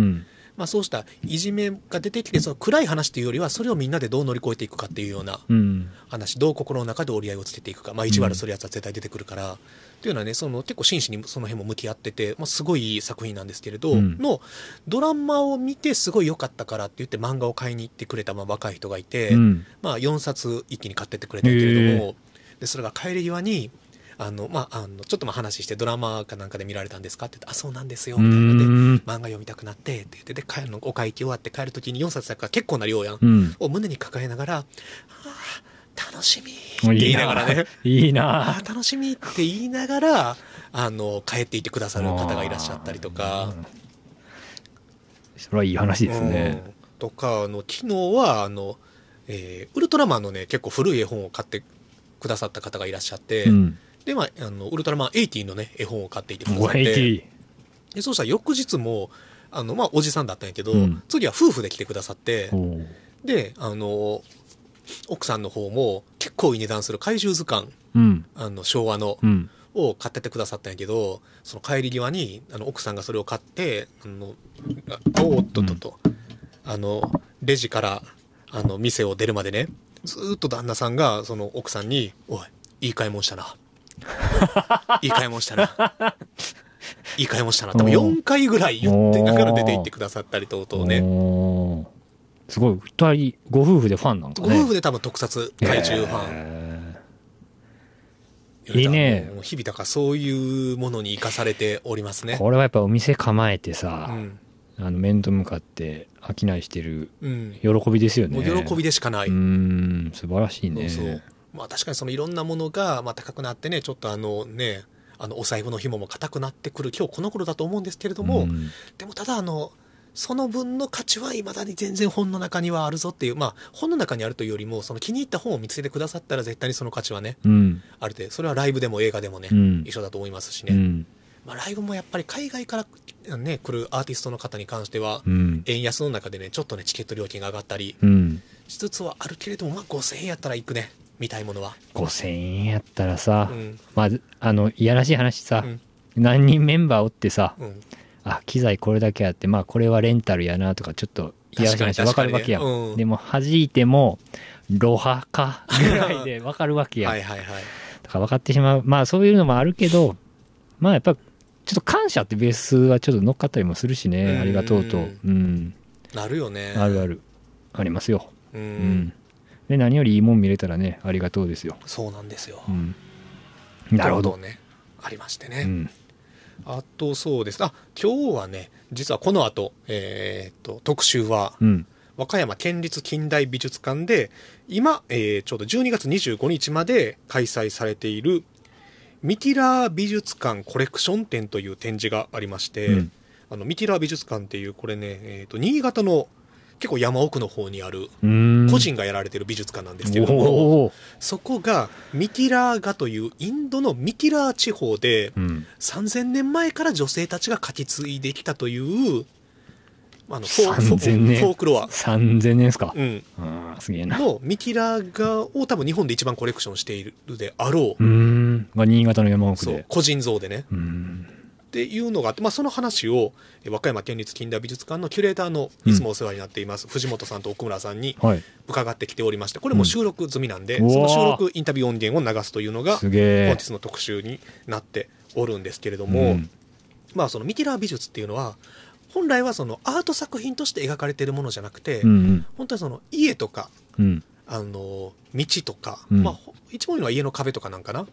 まあ、そうしたいじめが出てきてその暗い話というよりはそれをみんなでどう乗り越えていくかっていうようなうん。話どう心の中で折り合いをつけていくか、まあ、意地悪するやつは絶対出てくるから、というのはねその結構真摯にその辺も向き合ってて、まあ、すごいいい作品なんですけれど、うん。のドラマを見てすごい良かったからって言って漫画を買いに行ってくれたまあ若い人がいて、うん。まあ、4冊一気に買ってってくれたけれども、でそれが帰り際にあの、まあ、あのちょっとまあ話してドラマかなんかで見られたんですかって言ってあそうなんですようみたいなのでん。漫画読みたくなってって言ってで帰るのお会計終わって帰る時に4冊だから結構な量やん、うん。を胸に抱えながら「ああ楽しみ」って言いながらね。いいあな。あ楽しみって言いながらあの帰っていってくださる方がいらっしゃったりとか。それはいい話ですね。うん。とかあの昨日はあの、えーウルトラマンのね結構古い絵本を買ってくださった方がいらっしゃって、うんで、まあ、あのウルトラマン80のね絵本を買っていてくださおって。いでそうしたら翌日もあの、まあ、おじさんだったんやけど、うん。次は夫婦で来てくださって。であの奥さんの方も結構いい値段する怪獣図鑑うん。あの昭和のうん。を買ってってくださったんやけどその帰り際にあの奥さんがそれを買ってあのあおーっとっとっと、あのレジからあの店を出るまでねずーっと旦那さんがその奥さんに「おいいい買い物したな」「いい買い物したな」「いい買い物したな」多分4回ぐらい言ってだから出て行ってくださったりとうね。おー。すごい。二人ご夫婦でファンなんかごね夫婦で多分特撮怪獣ファン、へいいね。日々だからそういうものに生かされておりますね。ーこれはやっぱお店構えてさ、うん。あの面と向かって商いしてるうん喜びですよねもう喜びでしかない、うーん素晴らしいねそうそうまあ確かにそのいろんなものがまあ高くなってねちょっとあのねあのお財布の紐も硬くなってくる今日この頃だと思うんですけれども、ん。でもただあのその分の価値はいまだに全然本の中にはあるぞっていうまあ本の中にあるというよりもその気に入った本を見つけてくださったら絶対にその価値はねうん。あるでそれはライブでも映画でもね、うん。一緒だと思いますしね、うん。まあ、ライブもやっぱり海外からね来るアーティストの方に関しては、うん。円安の中でねちょっとねチケット料金が上がったりうん。しつつはあるけれども、まあ、5000円やったら行くね見たいものは、5000円やったらさ、うん。まああのいやらしい話さ、うん。何人メンバーおってさうん、あ機材これだけあってまあこれはレンタルやなとかちょっといやらしい話確かるわけやうん。でも弾いてもロハかぐらいでわかるわけやん、はいはいはい。だから分かってしまう。まあそういうのもあるけどまあやっぱちょっと感謝ってベースはちょっと乗っかったりもするしねうん。ありがとうと。うん。なるよね。あるある。ありますよ。う、うんんで何よりいいもん見れたらねありがとうですよ、そうなんですよ、うん、なるほど。ねありましてね、うん。あとそうです。あ今日はね実はこの後、えー、と特集はうん。和歌山県立近代美術館で今、えーちょうど12月25日まで開催されているミティラー美術館コレクション展という展示がありまして、うん。あのミティラー美術館っていうこれね、えー、と新潟の結構山奥の方にある個人がやられてる美術館なんですけれども、そこがミティラー画というインドのミティラー地方でうん。3000年前から女性たちが描き継いできたというあのフォーフォ3000年。フォークロア、3000年ですか、うん、すげえな。のミティラー画を多分日本で一番コレクションしているであろう、うーん。が新潟の山奥で。個人蔵でね。うーんっていうのがあって、まあ、その話をえ和歌山県立近代美術館のキュレーターのいつもお世話になっています、藤本さんと奥村さんにはい。伺ってきておりましてこれも収録済みなんで、うん。その収録インタビュー音源を流すというのが本日の特集になっておるんですけれども、うん。まあ、そのミティラー美術っていうのは本来はそのアート作品として描かれているものじゃなくて、うんうん。本当にその家とかうん。あの道とか、うん。まあ、ほ一番多いのは家の壁とかなんかな？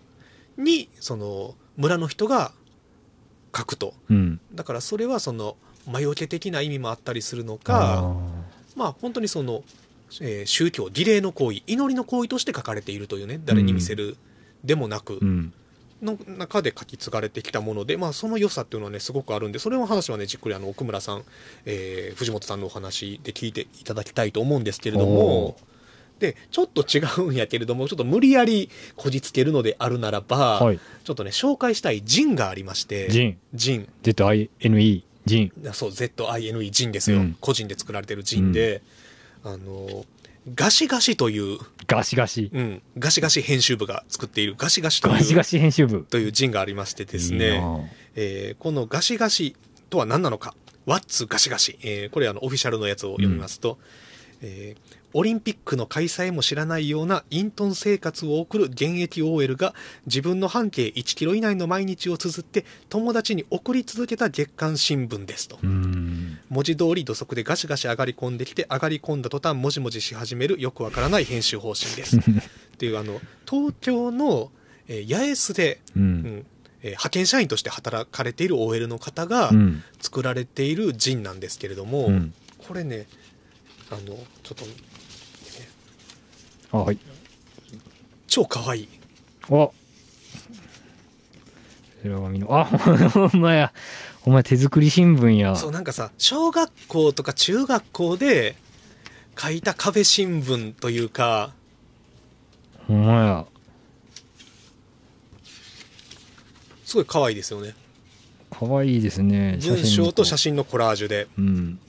にその村の人が描くと。うん。だからそれはその魔除け的な意味もあったりするのあかまあ本当にその、えー宗教儀礼の行為祈りの行為として書かれているというね誰に見せるでもなく、の中で書き継がれてきたもので、まあ、その良さっていうのはねすごくあるんでそれの話はねじっくりあの奥村さん、えー藤本さんのお話で聞いていただきたいと思うんですけれどもでちょっと違うんやけれどもちょっと無理やりこじつけるのであるならば、はい。ちょっとね紹介したいジンがありましてジン。ジン。ZINE ジン。そう ZINE ジンですよ、うん。個人で作られてるジンで、あのガシガシという、ガシガシ。うん、ガシガシ編集部が作っているガシガシというガシガシ編集部。というジンがありましてですねいえーこのガシガシとは何なのか、ワッツガシガシ、えーこれあのオフィシャルのやつを読みますと、えーオリンピックの開催も知らないような隠遁生活を送る現役 OL が自分の半径1キロ以内の毎日を綴って友達に送り続けた月刊新聞ですと。文字通り土足でガシガシ上がり込んできて上がり込んだ途端もじもじし始めるよくわからない編集方針です。っていうあの東京の、えー八重洲で、ううんんえー派遣社員として働かれている OL の方がうん。作られているジンなんですけれども、うん。これねあのちょっとあはい。超可愛い。あ寺上のあほんまやお前手作り新聞や。そうなんかさ小学校とか中学校で書いた壁新聞というかほんまや。すごい可愛いですよね。かわいいですね文章と写真真のコラージュで。うん。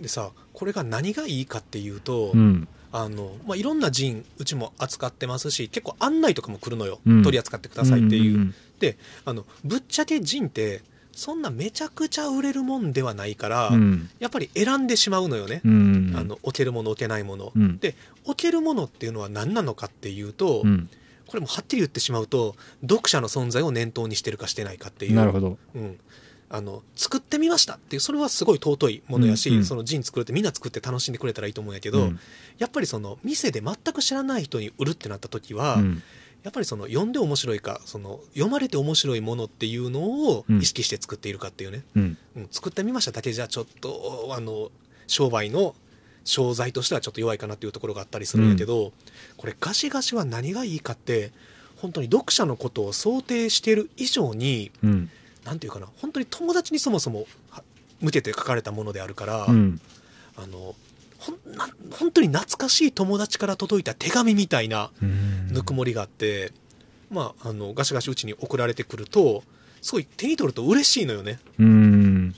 でさこれが何がいいかっていうと、うんあのまあ、いろんなジンうちも扱ってますし結構案内とかも来るのよ、うん。取り扱ってくださいっていう,、んんであのぶっちゃけジンってそんなめちゃくちゃ売れるもんではないから、うん。やっぱり選んでしまうのよね、うんあの置けるもの置けないもの、うん。で置けるものっていうのは何なのかっていうと、うん。これもはっきり言ってしまうと読者の存在を念頭にしてるかしてないかっていう。なるほど。うん、あの作ってみましたっていうそれはすごい尊いものやし、うんうん。そのジン作るってみんな作って楽しんでくれたらいいと思うんやけど、うん。やっぱりその店で全く知らない人に売るってなった時は、うん。やっぱりその読んで面白いかその読まれて面白いものっていうのをうん。意識して作っているかっていうね、うん。うん。作ってみましただけじゃちょっとあの商売の商材としてはちょっと弱いかなっていうところがあったりするんやけど、これガシガシは何がいいかって本当に読者のことを想定している以上にうんなんていうかな本当に友達にそもそもは向けて書かれたものであるから、うん。あのほんな本当に懐かしい友達から届いた手紙みたいなうん。ぬくもりがあって、まあ、あのガシガシうちに送られてくるとすごい手に取ると嬉しいのよね。うん。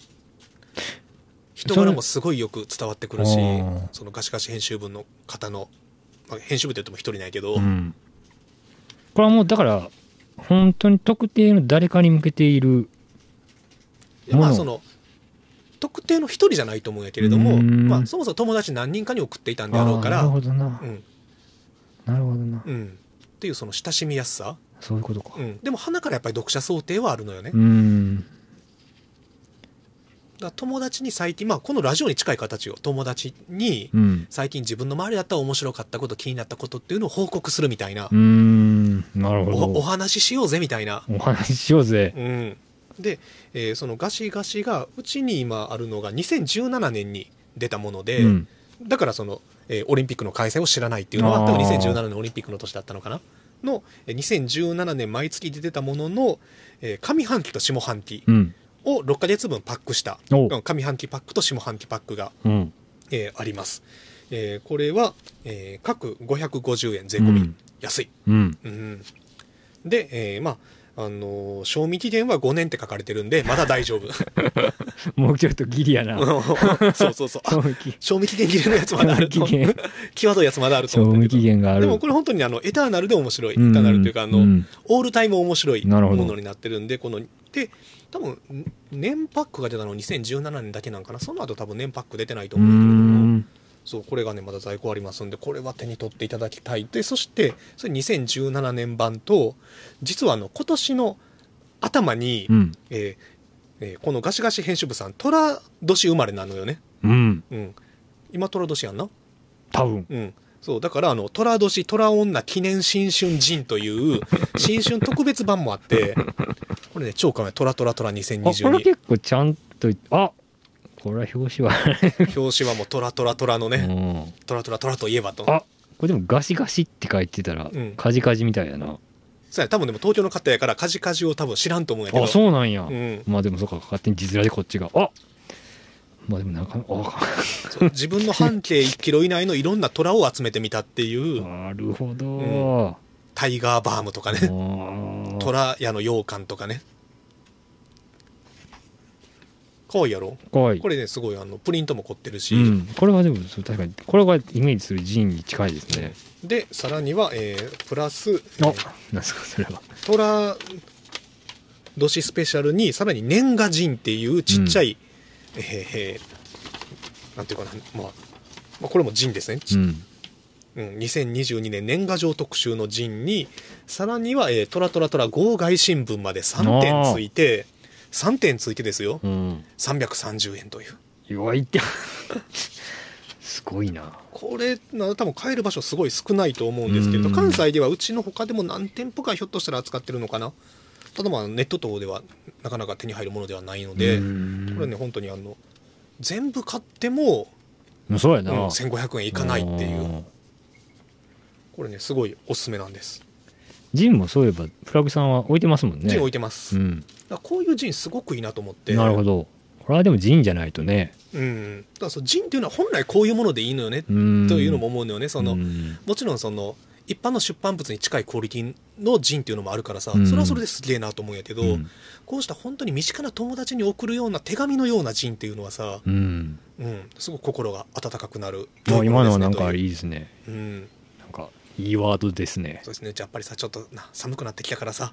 人柄もすごいよく伝わってくるしそのガシガシ編集部の方の、まあ、編集部って言っても一人ないけど、うん。これはもうだから本当に特定の誰かに向けているまあその特定の一人じゃないと思うんやけれども、うん。まあ、そもそも友達何人かに送っていたんであろうからなるほどな。うん。なるほどな。うん、っていうその親しみやすさ、そういうことか。うん、でも鼻からやっぱり読者想定はあるのよね、うん。から友達に最近、まあ、このラジオに近い形を友達にうん。最近自分の周りだったら面白かったこと気になったことっていうのを報告するみたいな。うー、ん。なるほおおど。話ししようぜみたいな、お話ししようぜ。うん、で、えーそのガシガシがうちに今あるのが2017年に出たもので、うん。だからその、えーオリンピックの開催を知らないっていうのは多分2017年オリンピックの年だったのかなのえー2017年毎月で出たものの、えー上半期と下半期うん。を6ヶ月分パックした、おうん上半期パックと下半期パックが、うん。えーあります、えーこれは、えー各550円税込み、うん安い、うん。うん、で、えーまああのー賞味期限は5年って書かれてるんでまだ大丈夫。もうちょっとギリやな。そうそうそう。あ賞味期限切れのやつまだあると賞味期限。際どいやつまだあると賞味思うんだけど。期限がある。でもこれ本当にあのエターナルで面白い、うん。エターナルというかあの、うん。オールタイム面白いものになってるんでこので多分年パックが出たの2017年だけなんかな。その後多分年パック出てないと思うけれど。もん。そうこれがねまだ在庫ありますんでこれは手に取っていただきたいでそしてそれ2017年版と実はあの今年の頭に、うん。えーえーこのガシガシ編集部さん寅年生まれなのよねうん。うん今寅年やんな？多分。うん。そう、だから、あの、虎年、虎女記念新春人という、新春特別版もあって、これね、超可愛い、虎虎虎あ、これ2022。結構ちゃんと、あこれは表紙は、表紙はもう虎虎虎のうね、ん。虎虎虎といえばと。あこれでもガシガシって書いてたらうん、カジカジみたいやな。そうや、多分でも東京の方やから、カジカジを多分知らんと思うんやけど。あ、そうなんや。うんまあでもそうか、勝手に字面でこっちが。あまあでもなんか、あそう自分の半径1キロ以内のいろんな虎を集めてみたっていう、なるほど。んタイガーバームとかね、虎屋の羊羹とかね。かわいいやろ？かわいい。これね、すごい、あの、プリントも凝ってるし、うん。これはでも、確かに、これがイメージするジンに近いですね。で、さらには、えープラス、えあー、なんですか、それは。トラ年スペシャルに、さらに年賀人っていうちっちゃい、えーえーなんていうかな、まあ、まあ、これも人ですね。ちうん。うん、2022年年賀状特集の人に、さらには、えー、トラトラトラ号外新聞まで3点ついて、3点ついてですよ、うん。330円という。弱いって。すごいな。これな多分買える場所すごい少ないと思うんですけどうん関西ではうちの他でも何店舗かひょっとしたら扱ってるのかなただまあネット等ではなかなか手に入るものではないのでうんこれね本当にあの全部買っても、そうやな。うん、1500円いかないっていううんこれねすごいおすすめなんですジンもそういえば、フラグさんは置いてますもんね。ジン置いてます、うん。らこういうジンすごくいいなと思ってなるほど。これはでもジンじゃないとね。うん、だからそうジンっていうのは本来こういうものでいいのよね、うん。というのも思うのよねその、うんもちろんその一般の出版物に近いクオリティのジンっていうのもあるからさ、うんそれはそれですげえなと思うんやけど、うんこうした本当に身近な友達に送るような手紙のようなジンっていうのはさ、うん。うん、すごく心が温かくなる。あ今のはなんかといういいですね。うん、いいワードですね。そうですね。じゃあやっぱりさ、ちょっとな寒くなってきたからさ、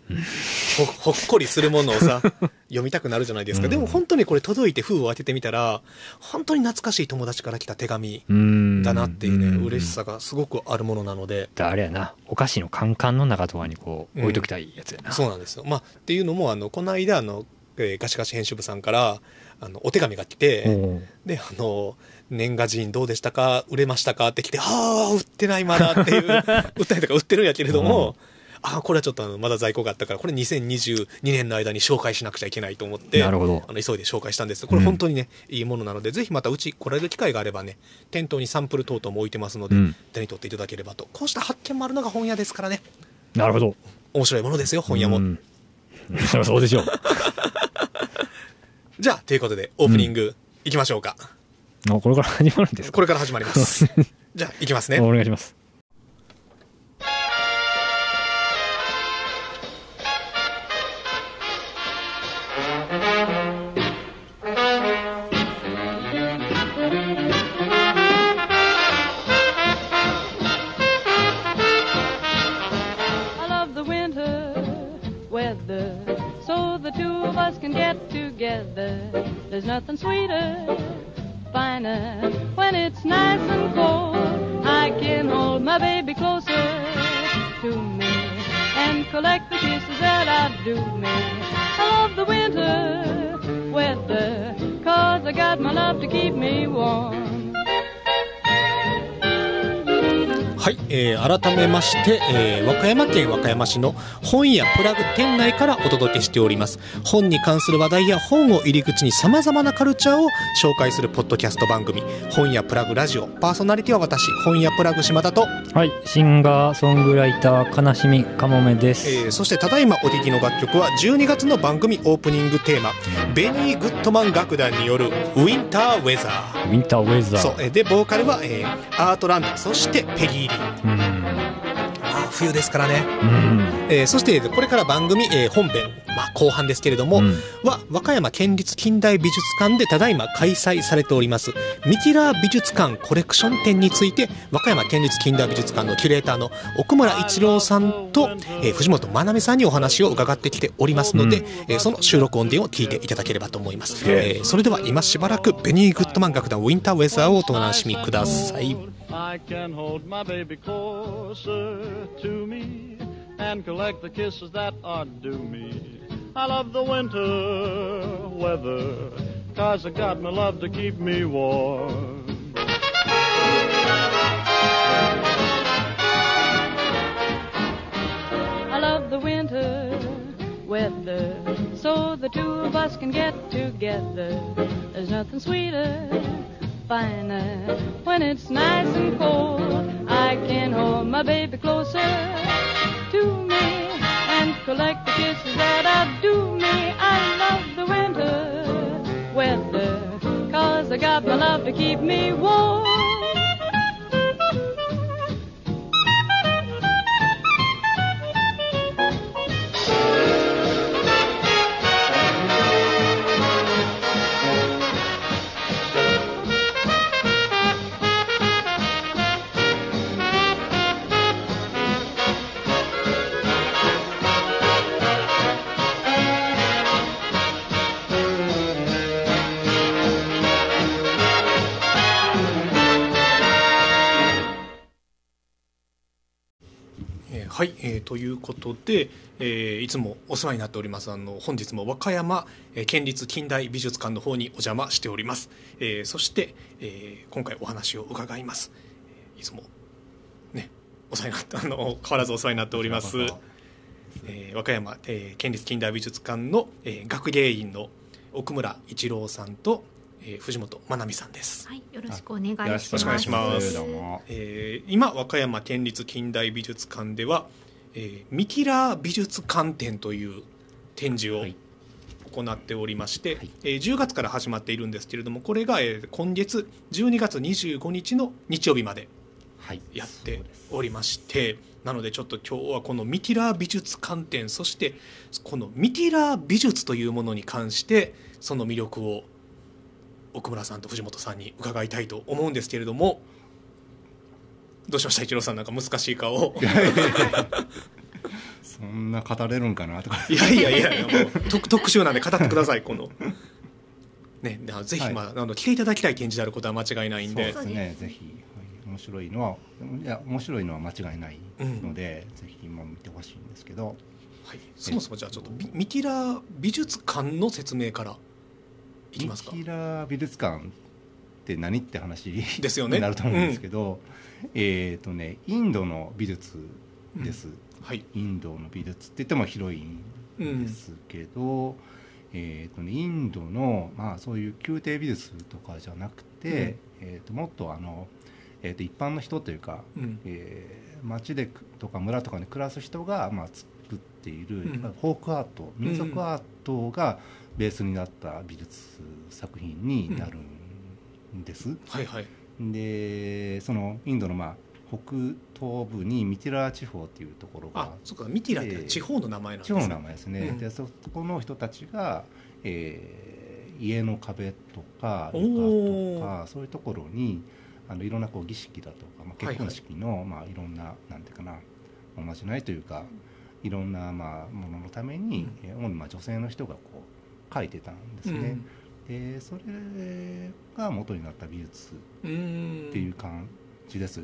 ほほっこりするものをさ、読みたくなるじゃないですか。うんでも本当にこれ届いて封を開けてみたら、本当に懐かしい友達から来た手紙うん。だなっていうね、ん嬉しさがすごくあるものなので、あれやな、お菓子のカンカンの中とかにこう、うん置いときたいやつやな。そうなんですよ。まあ、っていうのも、あの、この間、あの、えーガシガシ編集部さんから、あの、お手紙が来て、で、あの、年賀人どうでしたか？売れましたか？って来て、ああ、売ってないまだっていう、売ったりとか売ってるんやけれども、ああ、これはちょっとあのまだ在庫があったから、これ2022年の間に紹介しなくちゃいけないと思って、なるほどあの急いで紹介したんです。これ本当にね、いいものなので、ぜひまたうち来られる機会があればね、店頭にサンプル等々も置いてますので、うん手に取っていただければと。こうした発見もあるのが本屋ですからね、なるほど。面白いものですよ、本屋も。うん。そうでしょう。じゃあ、ということで、オープニング、いきましょうか。あこれから始まるんですか？これから始まります。じゃあ、いきますね。お願いします。I finer, when it's nice and cold. I can hold my baby closer to me and collect the kisses that outdo me. I love the winter weather, cause I got my love to keep me warm. はい、えー改めまして、えー和歌山県和歌山市の本屋プラグ店内からお届けしております。本に関する話題や本を入り口にさまざまなカルチャーを紹介するポッドキャスト番組。本屋プラグラジオ。パーソナリティは私本屋プラグ島田と、はいシンガーソングライター悲しみかもめです、えーそしてただいまお聴きの楽曲は12月の番組オープニングテーマ。ベニー・グッドマン楽団による「ウィンター・ウェザー」ウィンターウェザーそうえーでボーカルは、えーアートランダそしてペギー・リーうん。まあ冬ですからね。うん。えーそしてこれから番組、えー本編、まあ、後半ですけれども、うん。は和歌山県立近代美術館でただいま開催されておりますミティラー美術館コレクション展について和歌山県立近代美術館のキュレーターの奥村一郎さんと、えー藤本真奈美さんにお話を伺ってきておりますので、うん。えーその収録音源を聞いていただければと思います、え。ーそれでは今しばらくベニー・グッドマン楽団ウィンターウェザーをお楽しみください。I can hold my baby closer to me and collect the kisses that are due me. I love the winter weather, cause I got my love to keep me warm. I love the winter weather, so the two of us can get together. There's nothing sweeter, finer, when it's nice and cold. I can hold my baby closer to me collect the kisses that are due me. I love the winter weather, cause I got my love to keep me warm.「はい、えーということで、えーいつもお世話になっておりますあの本日も和歌山、えー県立近代美術館の方にお邪魔しております、えーそして、えー今回お話を伺います。えーいつもねお世話になって あの変わらずお世話になっております、えー和歌山、えー県立近代美術館の、えー学芸員の奥村一郎さんと、えー藤本真奈美さんですはい、よろしくお願いします。よろしくお願いします。えー今和歌山県立近代美術館では、えーミキラー美術館展という展示をはい行っておりまして、はいえー10月から始まっているんですけれどもこれが、えー今月12月25日の日曜日まではい。やっておりましてなのでちょっと今日はこのミティラー美術館展そしてこのミティラー美術というものに関してその魅力を奥村さんと藤本さんに伺いたいと思うんですけれどもどうしました？一郎さんなんか難しい顔を そんな語れるんかな？とか。いやいやいやいや もう特特集なんで語ってくださいこの。ね、ぜひ、はいまあ、あの来ていただきたい展示であることは間違いないんでそうですね。ぜひ、はい面白いのは、いや、面白いのは間違いないので、ぜひ今見てほしいんですけど。はい、そもそもじゃあちょっとミミティラー美術館の説明からいきますか？ミキラー美術館って何って話ですよね。になると思うんですけど。えっとね、インドの美術です。はい。インドの美術って言っても広いんですけど、えーとね、インドの、まあ、そういう宮廷美術とかじゃなくて、えー、ともっとあの、えー、と一般の人というか、うん。えー町でくとか村とかに暮らす人が、まあ、作っている、うん。フォークアート民族アートがベースになった美術作品になるんです。はいはい。でそのインドの、まあ、北東部にミティラー地方っていうところがあそうかミティラって地方の名前なんですね。地方の名前ですね、うん。でそこの人たちが、えー家の壁とかお床ーとかそういうところにあのいろんなこう儀式だとか、まあ、はいはい。結婚式の、いまあ、いろんななんていうかなおまじないというかいろんな、まあ、もののために、うん。えー主にまあ女性の人がこう書いてたんですね、でそれが元になった美術うんうんっていう感じです、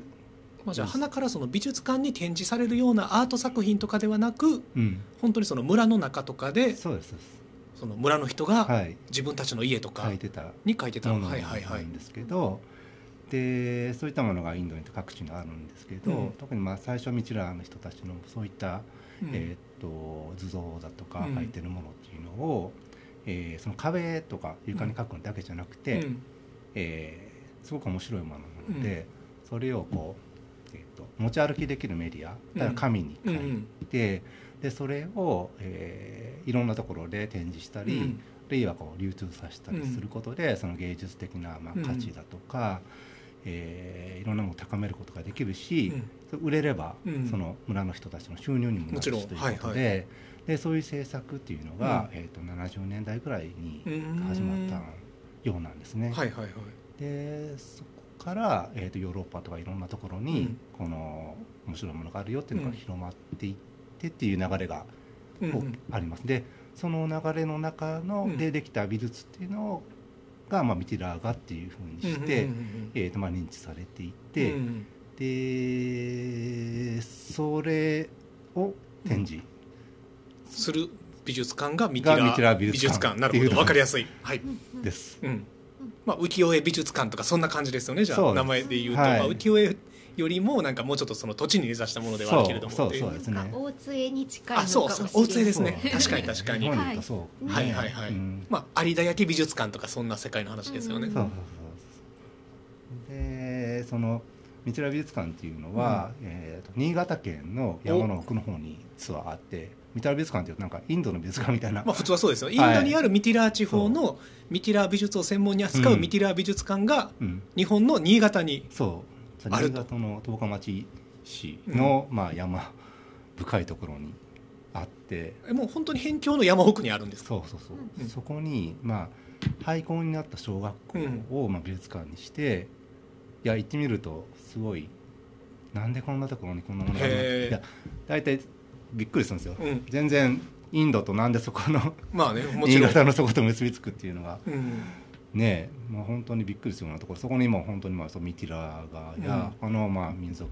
まあ、じゃあ鼻からその美術館に展示されるようなアート作品とかではなくうん、本当にその村の中とかでそうですそうです。その村の人がはい。自分たちの家とか書いてたに書いてた、ものはいはいはない。んですけど、でそういったものがインドに各地にあるんですけど、うん。特にまあ最初ミチラーの人たちのそういった、うん。えーっと図像だとかうん。書いてるものっていうのを、えーその壁とか床に書くだけじゃなくて、うん。えーすごく面白いものなので、それをこう、えーっと持ち歩きできるメディアだから紙に書いて、でそれを、えーいろんなところで展示したり、うん。あるいはこう流通させたりすることで、その芸術的なまあ価値だとか、えーいろんなものを高めることができるし、それ売れれば、うん。その村の人たちの収入にもなるしということで,、はいはでそういう政策っていうのが、うん。えー、と70年代ぐらいにうん始まったようなんですね。はいはいはい。でそこから、えー、とヨーロッパとかいろんなところに、うん。この面白いものがあるよっていうのうん。が広まっていってっていう流れがうんうん。あります。でその流れの中の、うん。でできた美術っていうのが、まあ、ミティラー画っていうふうにして、認知されていて、うんでそれを展示、する美術館がミティラがミティラ美美術術館。館なるほど。わかりやすい。はい。です。うん。まあ、浮世絵美術館とかそんな感じですよね。じゃあ名前で言うと、はい。まあ、浮世絵よりもなんかもうちょっとその土地に根ざしたものではあるけれども。そうそうですね。なんか大津絵に近いのあそうかもしれない。そう大津絵ですね。そう。確かに確かに。日本で言うとそう、はいはいはい、うん。まあ、有田焼美術館とかそんな世界の話ですよね、うん。そうそうそう。でそのミティラー美術館っていうのは、えーと新潟県の山の奥の方に実はあってミティラー美術館っていうとなんかインドの美術館みたいな、まあ、普通はそうですよ。インドにあるミティラー地方のミティラー美術を専門に扱うミティラー美術館がうん、日本の新潟にそう。あると新潟の十日町市の、まあ、山深いところにあって。えもう本当に辺境の山奥にあるんですか？そうそうそう、うん。そこにまあ廃校になった小学校を、まあ、美術館にしていや行ってみるとすごいなんでこんなところにこんなものがあるいや大体びっくりするんですよ、うん。全然インドとなんでそこのまあね新潟のそこと結びつくっていうのが。うんねまあ、本当にびっくりするようなところそこにも本当にまあそのミティラー画や、あのまあ民族、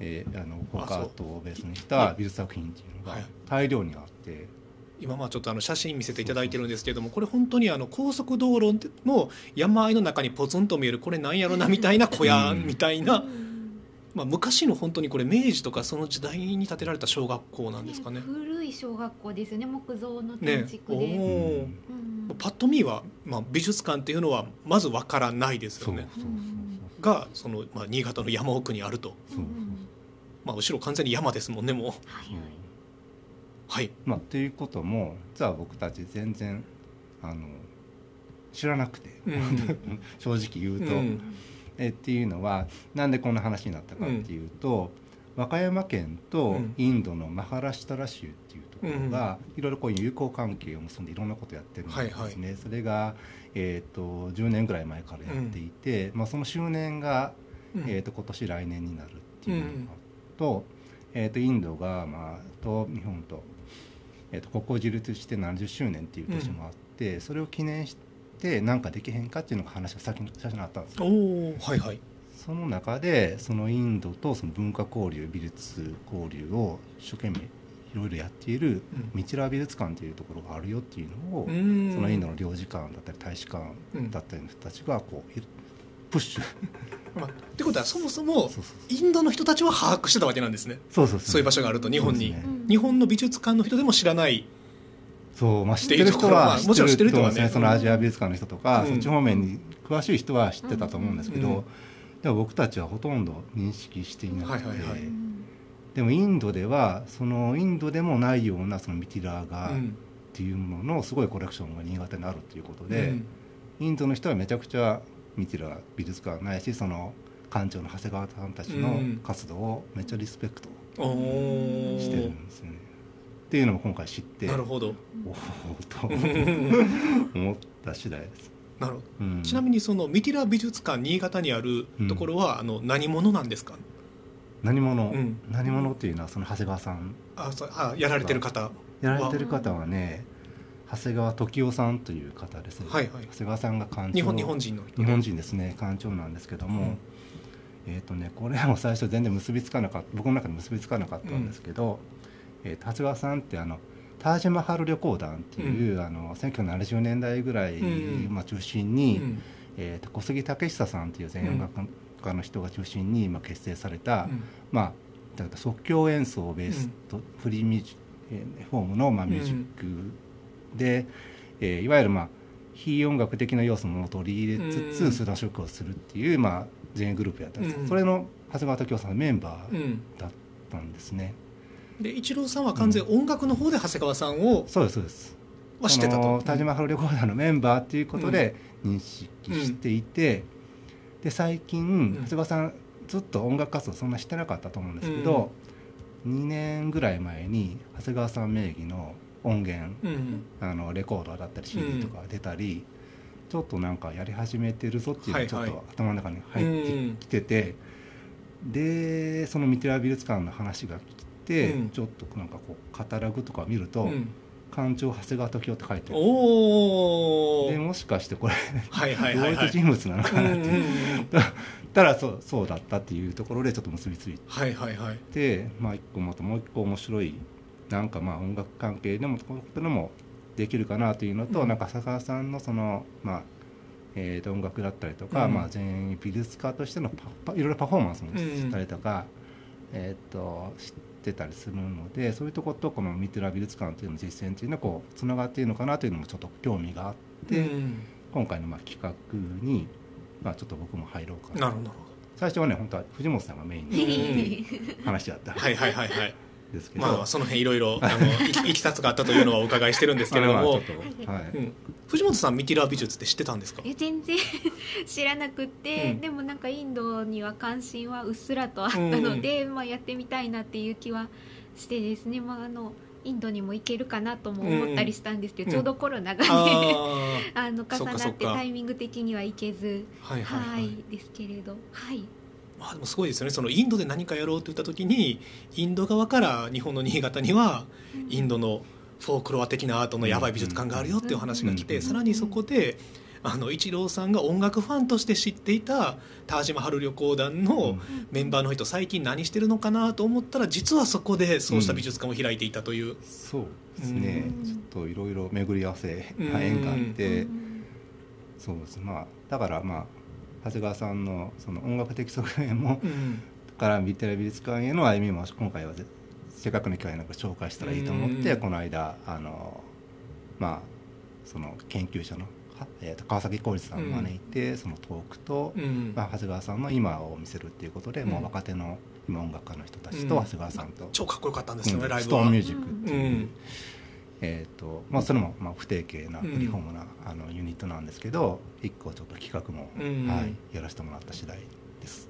えー、あのフォートをベースにした美術作品っていうのがはい。大量にあって、今まあちょっとあの写真見せていただいてるんですけれどもこれ本当にあの高速道路の山あいの中にポツンと見えるこれなんやろなみたいな小屋うん。みたいな、まあ、昔の本当にこれ明治とかその時代に建てられた小学校なんですかね。古い小学校ですよね木造のね建築で、おー。うんパッと見は、まあ、美術館っていうのはまずわからないですそうよねそうそう。がその、まあ、新潟の山奥にあると、そうそうまあ、後ろ完全に山ですもんねもう。はいそうはい。まあということも実は僕たち全然あの知らなくて、うん。正直言うと、うんえっていうのはなんでこんな話になったかっていうと、和歌山県とうん。インドのマハラシュタラ州っていうところが、いろいろこういう友好関係を結んでいろんなことやってるんですね、それが、えー、と10年ぐらい前からやっていて、まあ、その周年が、うん。えー、と今年来年になるっていうのと,、えー、とインドが、まあ、と日本と,、えー、と国交樹立して70周年っていう年もあって、それを記念して何かできへんかっていうのが話が先に最初にあったんですよ。おおはいはい。その中でそのインドとその文化交流美術交流を一生懸命いろいろやっているうん。ミチラ美術館というところがあるよっていうのを、うん。そのインドの領事館だったり大使館だったりの人たちがこういプッシュ。まあ、ってことはそもそもインドの人たちは把握してたわけなんですね。そうそうそう。いう場所があると日本に、ね。日本の美術館の人でも知らないそう、まあ、知ってる人ははもちろん知ってる人はね。と思うんですね。そのアジア美術館の人とか、うん。そっち方面に詳しい人は知ってたと思うんですけど、うんでも僕たちはほとんど認識していなくて、でもインドではそのインドでもないようなそのミティラー画っうん。ていうもののすごいコレクションが新潟にあるということで、うん。インドの人はめちゃくちゃミティラー美術館ないしその館長の長谷川さんたちのうん活動をめっちゃリスペクトしてるんですよね。っていうのも今回知ってなるほど。おおと 思った次第です。なるほど。うん。ちなみにそのミティラ美術館新潟にあるところは、あの何者なんですか？何者、うん。何者っていうのはその長谷川さん。あそうあやられてる方やられてる方はね長谷川時夫さんという方ですね、はいはい。長谷川さんが館長。日本日本人の人。日本人ですね。館長なんですけども、えっ、とねこれも最初全然結びつかなかった僕の中で結びつかなかったんですけど、えーと長谷川さんってあのタージマハル旅行団っていう、あの1970年代ぐらい、うんまあ、中心に、うん。えー、と小杉武久さんという全音楽家の人が中心に、まあ、結成された、まあ、だから即興演奏をベースと、フリーミュージえーフォームの、まあ、ミュージックで、えーいわゆる、まあ、非音楽的な要素も取り入れつつ、うん。スーダンショックをするっていう、まあ、全グループやったんです、うん。それの長谷川時夫さんのメンバーうん。だったんですね、で一郎さんは完全音楽の方で長谷川さんをそうですそうです。は知ってたと。田島ハロ旅行団のメンバーっていうことで認識していて、で最近、ん。長谷川さんずっと音楽活動そんなしてなかったと思うんですけど、2年ぐらい前に長谷川さん名義の音源うんあのレコードだったり CD とか出たり、ちょっとなんかやり始めてるぞっていうのがちょっはい。はいと頭の中に入ってきてて、でそのミテラ美術館の話が来て、うん。ちょっとなんかこうカタログとか見ると、うん館長長谷川時夫って書いておおでもしかしてこれはいはい 同一人物なのかなってう。んうんうんたらそうそうだったっていうところでちょっと結びついはいはいはい。てまあ一個またもう一個面白いなんかまあ音楽関係でもこういうことでもできるかなというのと、うん。なんか浅川さんのそのまあえーと音楽だったりとか、うん。まあ、全美術家としてのパパいろいろパフォーマンスもうんしたりとか、えー、と知ってたりするのでそういうところとこのミテラ美術館というの実践というのはこうつながっているのかなというのもちょっと興味があって、うん。今回のまあ企画に、まあ、ちょっと僕も入ろうかななるほど。最初はね本当は藤本さんがメインほどうんに話だったんはいはいはいはいですけど、まあその辺いろいろあのいき いきさつがあったというのはお伺いしてるんですけれども。はい、うん。藤本さんミティラー美術って知ってたんですか？え全然 知らなくて、うん。でもなんかインドには関心はうっすらとあったので、まあ、やってみたいなっていう気はしてですね、まあ、あのインドにも行けるかなとも思ったりしたんですけど、うん。ちょうどコロナがね、あ あの重なってかタイミング的には行けずあはいはいははいいですけれど。はいまあでもすごいですよね。そのインドで何かやろうって言った時にインド側から日本の新潟にはインドのフォークロア的なアートのやばい美術館があるよっていう話が来うんてさらにそこであの一郎さんが音楽ファンとして知っていたタージマハル旅行団のメンバーの人最近何してるのかなと思ったら実はそこでそうした美術館を開いていたという、そうですね、うん。ちょっといろいろ巡り合わせうん。な縁があって、うん。そうです。まあだからまあ長谷川さんのその音楽的側面もうんから見てる美術館への歩みも今回はぜせっかくの機会なんか紹介したらいいと思って、うんこの間あのまあその研究者の、はえーと川崎浩一さんを招いて、そのトークと、うん。まあ、長谷川さんの今を見せるっていうことで、うん。もう若手の今音楽家の人たちとうん。長谷川さんと、超かっこよかったんですよね、うんライブは。ストーンミュージックっていう、うんえーとまあ、それもまあ不定形なうん。リフォームな、あのユニットなんですけど一個ちょっと企画も、うん。はい、やらせてもらった次第です。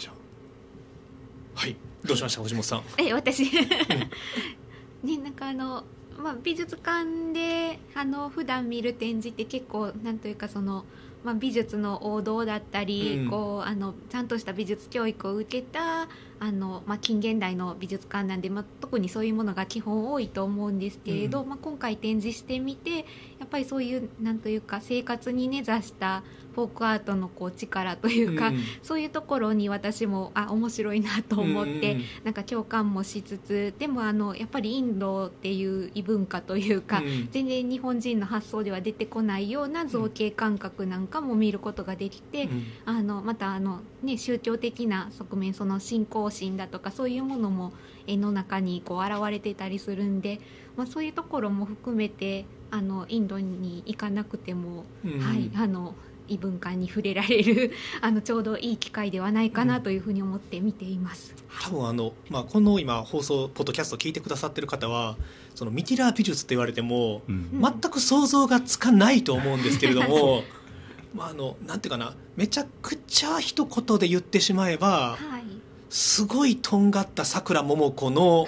じゃあ。はい。どうしました？藤本さん。え私。ねなんかあの、まあ、美術館であの普段見る展示って結構なんというかその、まあ、美術の王道だったり、うん。こうあのちゃんとした美術教育を受けたあの、まあ、近現代の美術館なんで、まあ、特にそういうものが基本多いと思うんですけれど、うん。まあ、今回展示してみてやっぱりそういうなんというか生活に根ざしたフォークアートのこう力というか、うんそういうところに私もあ面白いなと思って、うんなんか共感もしつつでもあのやっぱりインドっていう異文化というか、うん。全然日本人の発想では出てこないような造形感覚なんかも見ることができて、うん。あのまたあの、ね、宗教的な側面その信仰心だとかそういうものも絵の中にこう現れてたりするんで、まあ、そういうところも含めてあのインドに行かなくても、うん。はい、あの異文化に触れられる あのちょうどいい機会ではないかなというふうに思って見ています。多分あの、まあ、この今放送ポッドキャスト聞いてくださってる方はそのミティラー美術って言われても、うん。うん全く想像がつかないと思うんですけれども まああのなんていうかなめちゃくちゃ一言で言ってしまえばはい。すごいとんがったさくらももこの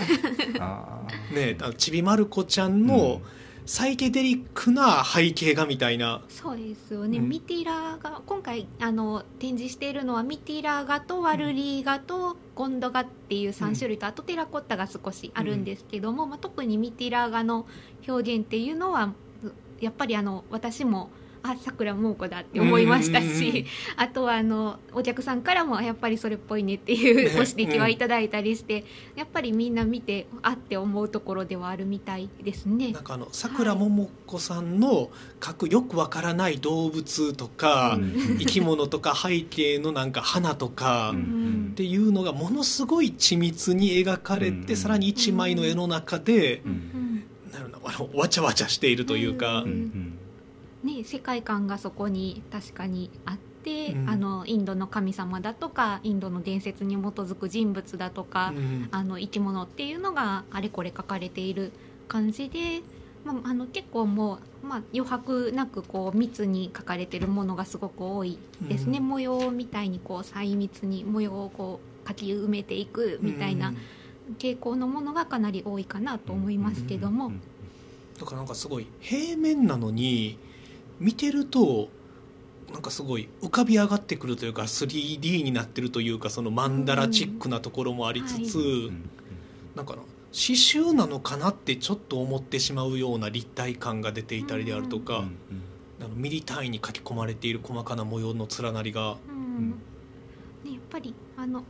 ねあのちびまる子ちゃんのサイケデリックな背景画みたいな、そうですよね、うん。ミティラー画今回あの展示しているのはミティラー画とワルリー画とゴンド画っていう3種類と、あとテラコッタが少しあるんですけども、まあ、特にミティラー画の表現っていうのはやっぱりあの私もあさくらももこだって思いましたしあとはあのお客さんからもやっぱりそれっぽいねっていうね ご指摘はいただいたりして、やっぱりみんな見てあって思うところではあるみたいですね。なん。かあのさくらももこさんの描くよくわからない動物とか、うん。生き物とか背景のなんか花とか、うん。っていうのがものすごい緻密に描かれて、うん。さらに一枚の絵の中で、なるほどわちゃわちゃしているというか、うん。うんね、世界観がそこに確かにあって、うん。あのインドの神様だとかインドの伝説に基づく人物だとか、うん。あの生き物っていうのがあれこれ書かれている感じで、まあ、あの結構もう、まあ、余白なくこう密に書かれてるものがすごく多いですね、うん。模様みたいにこう細密に模様をこう書き埋めていくみたいな傾向のものがかなり多いかなと思いますけども、うん。だからなん。かすごい平面なのに見てるとなんかすごい浮かび上がってくるというか 3D になってるというかそのマンダラチックなところもありつつ、うんなんかな刺繍なのかなってちょっと思ってしまうような立体感が出ていたりであるとか、うんあのミリ単位に書き込まれている細かな模様の連なりが、うん。ね、やっぱりあの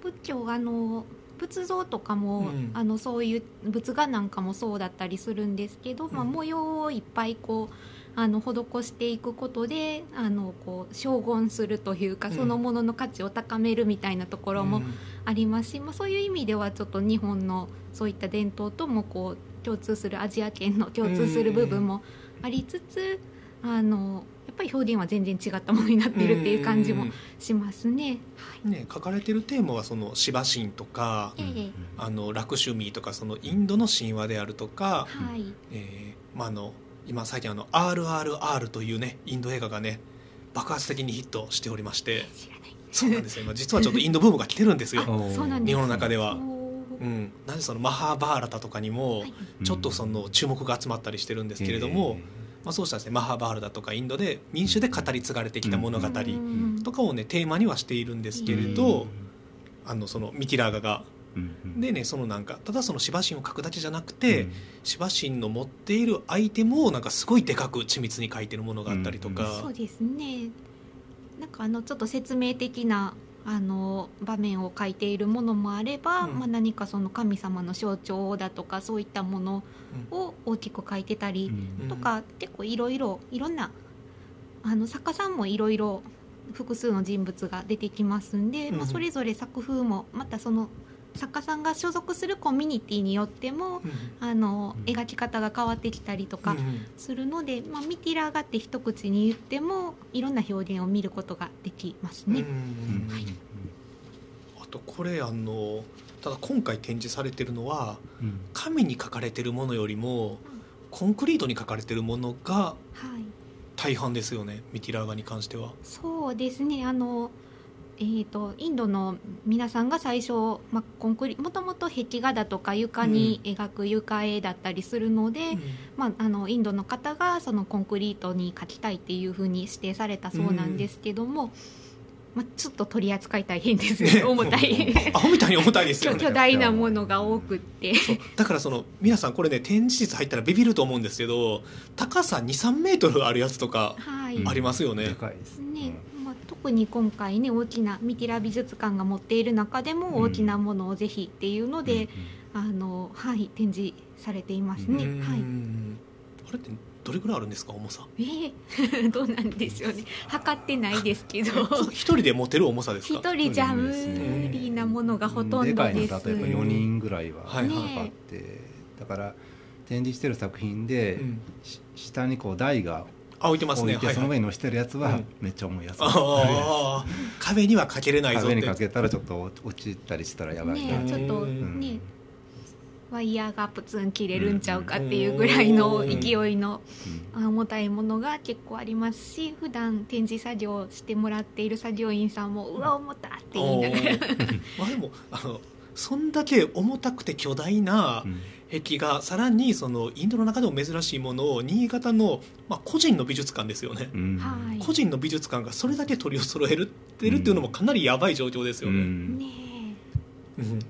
仏教あの仏像とかも、うん。あのそういう仏画なんかもそうだったりするんですけど、まあ、うん模様をいっぱいこうあの施していくことであのこう荘厳するというか、うん。そのものの価値を高めるみたいなところもうん。ありますし、まあ、そういう意味ではちょっと日本のそういった伝統ともこう共通するアジア圏の共通する部分もありつつ、あのやっぱり表現は全然違ったものになっているっていう感じもしますね。ね、書かれてるテーマはそのシバ神とかええ。あのラクシュミーとかそのインドの神話であるとか、はい、えーまあ、あの今最近あの RRR というねインド映画がね爆発的にヒットしておりまして。そうなんですよ。今実はちょっとインドブームが来てるんですよ。日本の中では。うん、なんでそのマハーバーラタとかにもはい。ちょっとその注目が集まったりしてるんですけれども、まあ、そうしたですねマハーバーラタとかインドで民主で語り継がれてきた物語うん。とかをねテーマにはしているんですけれど、あのそのミティラーガがでねそのなんかただそのシバ神を描くだけじゃなくて、シバ神の持っているアイテムをなんかすごいでかく緻密に描いてるものがあったりとか、そうですね。なんかあのちょっと説明的なあの場面を書いているものもあれば、うん。まあ何かその神様の象徴だとかそういったものを大きく書いてたりうん。とか、結構いろいろいろんなあの作家さんもいろいろ複数の人物が出てきますんで、うん。まあ、それぞれ作風もまたその作家さんが所属するコミュニティによってもうん。あのうん。描き方が変わってきたりとかうんするので、まあ、ミティラーガって一口に言ってもいろんな表現を見ることができますね。うんあとこれあのただ今回展示されてるのは紙に書かれてるものよりもコンクリートに書かれてるものがはい。大半ですよねミティラーガに関しては。そうですね。あの、えー、とインドの皆さんが最初、まあ、コンクリもともと壁画だとか床に描く床絵だったりするので、まあ、あのインドの方がそのコンクリートに描きたいっていうふうに指定されたそうなんですけども、まあ、ちょっと取り扱い大変ですよね。重たい。アホみたいに重たいですよね。巨 巨大なものが多くって。だからその皆さんこれね展示室入ったらビビると思うんですけど高さ23メートルあるやつとかはい。ありますよね。でかいですね。まあ、特に今回ね大きなミティラ美術館が持っている中でも大きなものをぜひっていうので、あのはい、展示されていますね。うん。はい。あれってどれぐらいあるんですか重さ？えー どうなんでしょうね。測ってないですけど。一人で持てる重さですか？一人じゃ無理なものがほとんでどです。かいの例えば4人ぐらいははい。かはいかってだから展示してる作品でうん。し下にこう台があ置いてます置いてねはいはい。その上に乗してるやつはうん。めっちゃ重いやつ。ああ壁にはかけれないぞって。壁にかけたらちょっと落ちたりしたらやばいな。ねちょっとうん。ねワイヤーがプツン切れるんちゃうかっていうぐらいの勢いのうん。重たいものが結構ありますし普段展示作業してもらっている作業員さんも「うわ重た!」って言いながら。まあでもあのそんだけ重たくて巨大なうん壁画さらにそのインドの中でも珍しいものを新潟の、まあ、個人の美術館ですよね、うん。はい。個人の美術館がそれだけ取りを揃えるってるっていうのもかなりやばい状況ですようね、ん。ねうん。ね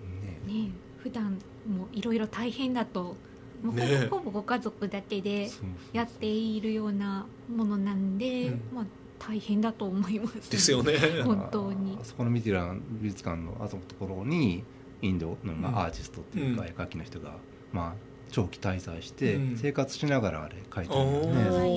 え。ねえ。普段もいろいろ大変だともうほぼ,、ねほぼご家族だけでやっているようなものなんで、うん。まあ大変だと思います。ですよね。本当に。あそこのミティラン美術館のあそこのところにインドの、まうん。あ、アーティストっていうか、うん。絵描きの人が、まあ、長期滞在して、うん。生活しながらあれ描いてるんだよねずっ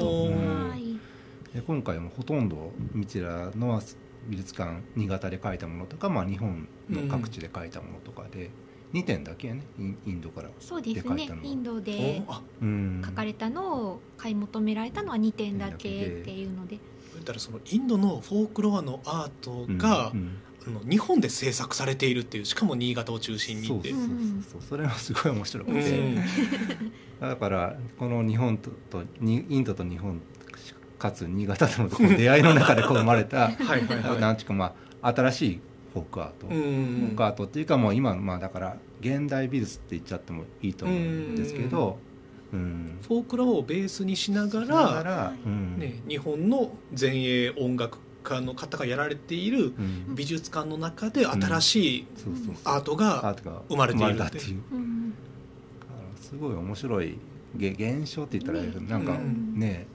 と、で今回もほとんどミティラの美術館新潟で描いたものとか、まあ、日本の各地で描いたものとかで、2点だけやねインドから、そうですね。インドでおあ。うん。書かれたのを買い求められたのは2点だけっていうので。だからそのインドのフォークロアのアートが、うんうん日本で制作されているっていうしかも新潟を中心にってそうそうそうそれはすごい面白くうて、ん。だからこの日本ととにインドと日本かつ新潟との出会いの中でこう生まれた はいはいはい。なんていうかまあ新しいフォークアート、うん。フォークアートっていうかもう今まあだから現代美術って言っちゃってもいいと思うんですけど、うん、フォークロアをベースにしながらね、日本の前衛音楽家の方がやられているうん。美術館の中で新しいアートが、生まれているっていう。すごい面白いげ現象って言ったらなんかうん。ね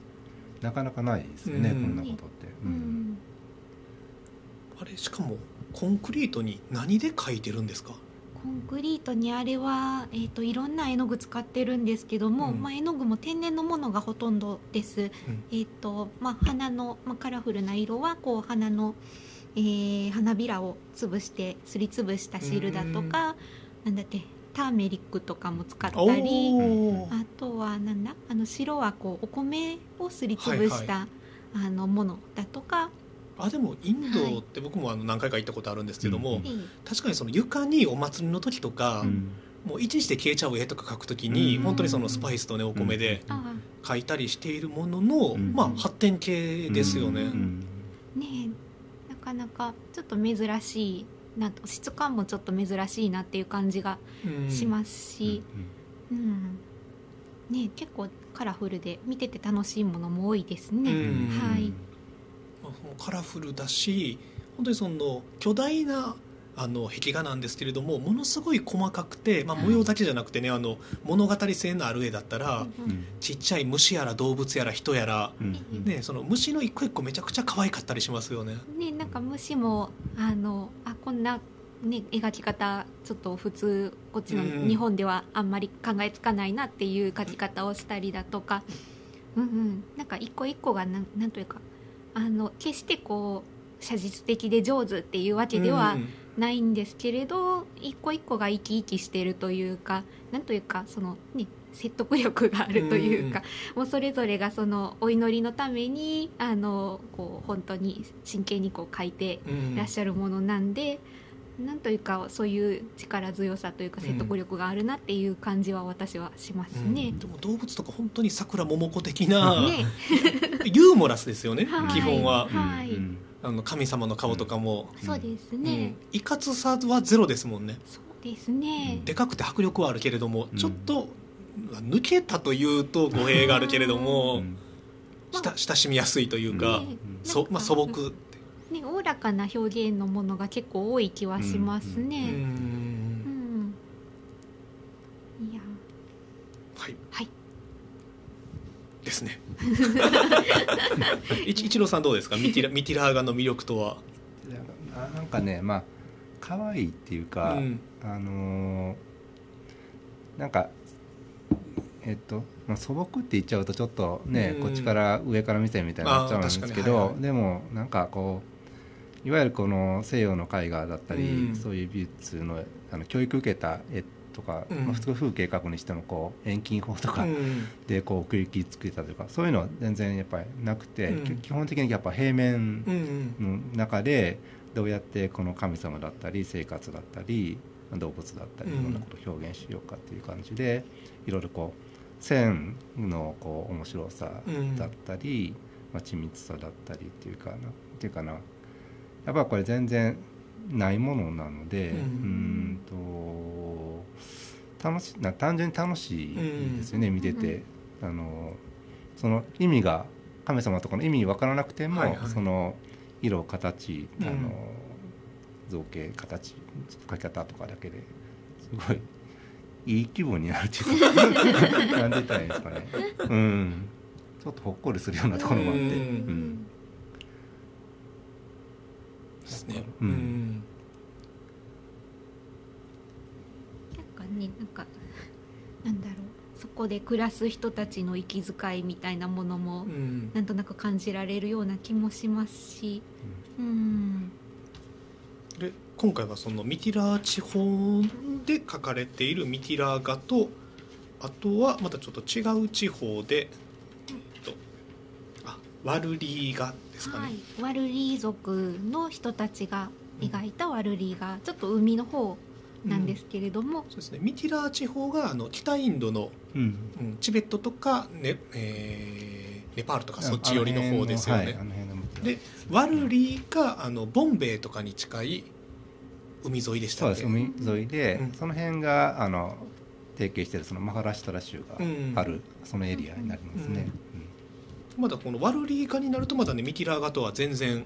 なかなかないですよね、うん。こんなことって。ううんん。あれしかもコンクリートに何で描いてるんですか？コンクリートにあれは、えー、といろんな絵の具使ってるんですけども、うん。まあ、絵の具も天然のものがほとんどです、えーとまあ、花の、まあ、カラフルな色はこう花の、えー花びらを潰してすりつぶした汁だとか、なんだってターメリックとかも使ったりあとはなんだあの白はこうお米をすりつぶした、あのものだとか、あでもインドって僕もあの何回か行ったことあるんですけども、うんえー確かにその床にお祭りの時とか、うん。もう一日で消えちゃう絵とか描く時に、うん。本当にそのスパイスとねお米であ描いたりしているものの、うん。まあ発展系ですよね。うん。ねえ。なかなかちょっと珍しいなと質感もちょっと珍しいなっていう感じがうん。しますし、うん。ねえ結構カラフルで見てて楽しいものも多いですね、うん。はいまあそのカラフルだし本当にその巨大なあの壁画なんですけれどもものすごい細かくて、まあ、模様だけじゃなくてね、あの物語性のある絵だったら、うん。ちっちゃい虫やら動物やら人やら、ね、その虫の一個一個めちゃくちゃ可愛かったりしますよね。ねなんか虫もあのあこんな、ね、描き方ちょっと普通こっちのうん。日本ではあんまり考えつかないなっていう描き方をしたりだとか、うんうん、なんか一個一個がなんなんというかあの決してこう写実的で上手っていうわけではうんないんですけれど一個一個が生き生きしてるというかなんというかそのね説得力があるというか、もうそれぞれがそのお祈りのためにあのこう本当に真剣にこう書いてうんいらっしゃるものなんで、なんというかそういう力強さというか説得力があるなっていう感じは私はしますね。でも動物とか本当に桜桃子的な、ね ユーモラスですよね、はい。基本は、はい。うん。あの神様の顔とかも、そうですうん。ね、いかつさはゼロですもんね。そうですね、でかくて迫力はあるけれども、うん。ちょっと抜けたというと語弊があるけれども、うん。親親しみやすいというか、ね。そまあ、素朴ねおおらかな表現のものが結構多い気はしますうね。うん。ん。いや。はい。はい。ですね 一一郎さんどうですか？ミティラミティラーガの魅力とは、ななんかねまあ可愛いっていうか、うん。あのーなんかえっと、まあ、素朴って言っちゃうとちょっとね、うん。こっちから上から見てみたいになっちゃうんですけあー確かに。はいはい。どでもなんかこういわゆるこの西洋の絵画だったり、うん。そういう美術のあの教育受けた絵とか、うん。まあ、普通風景描くにしてもこう遠近法とかうん。でこう奥行き作ったというかそういうのは全然やっぱりなくて、うん。基本的にやっぱ平面の中でどうやってこの神様だったり生活だったり動物だったりうん。いろんなことを表現しようかっていう感じでいろいろこう線のこう面白さだったり、まあ、緻密さだったりっていうかなっていうかな。やっぱこれ全然ないものなのでううんんと楽しな単純に楽しいですよね、見てて。あのその意味が神様とかの意味分からなくても、はいはい。その色形あの、うん。造形形描き方とかだけですごいいい気分になるっていうか なんて言ったらいいんですかね。うん。ちょっとほっこりするようなところもあって。うん。うん。ですね。うんうんなんかねなんかなんだろう。そこで暮らす人たちの息遣いみたいなものもうん。なんとなく感じられるような気もしますし。うん。で今回はそのミティラー地方で書かれているミティラー画とあとはまたちょっと違う地方で、えっと、あワルリー画ですかね、はい、ワルリー族の人たちが描いたワルリーがちょっと海の方なんですけれども、そうですね。ミティラー地方があの北インドの、うん。うんチベットとかネ,、えーネパールとかそっち寄りの方ですよね。あの辺のはいでワルリーがあのボンベイとかに近い海沿いでしたっけ？そうです。海沿いで、うん。その辺があの提携しているそのマハラシュトラ州がうんある、そのエリアになりますね、まだこのワルリー画になるとまだねミティラー画とは全然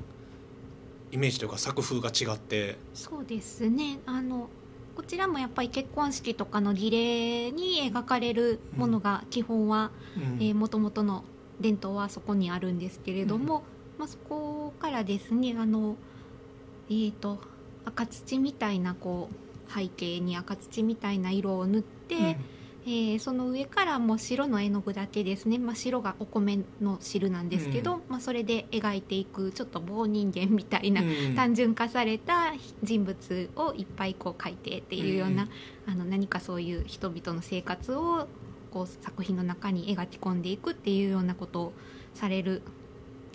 イメージというか作風が違って。そうですね。あのこちらもやっぱり結婚式とかの儀礼に描かれるものが基本はうん。もともとの伝統はそこにあるんですけれども、まあ、そこからですねあの、えー、と赤土みたいなこう背景に赤土みたいな色を塗って、えーその上からもう白の絵の具だけですね、まあ、白がお米の汁なんですけど、うん。まあ、それで描いていくちょっと棒人間みたいな、うん。単純化された人物をいっぱいこう描いてっていうような、うん。あの何かそういう人々の生活をこう作品の中に描き込んでいくっていうようなことをされる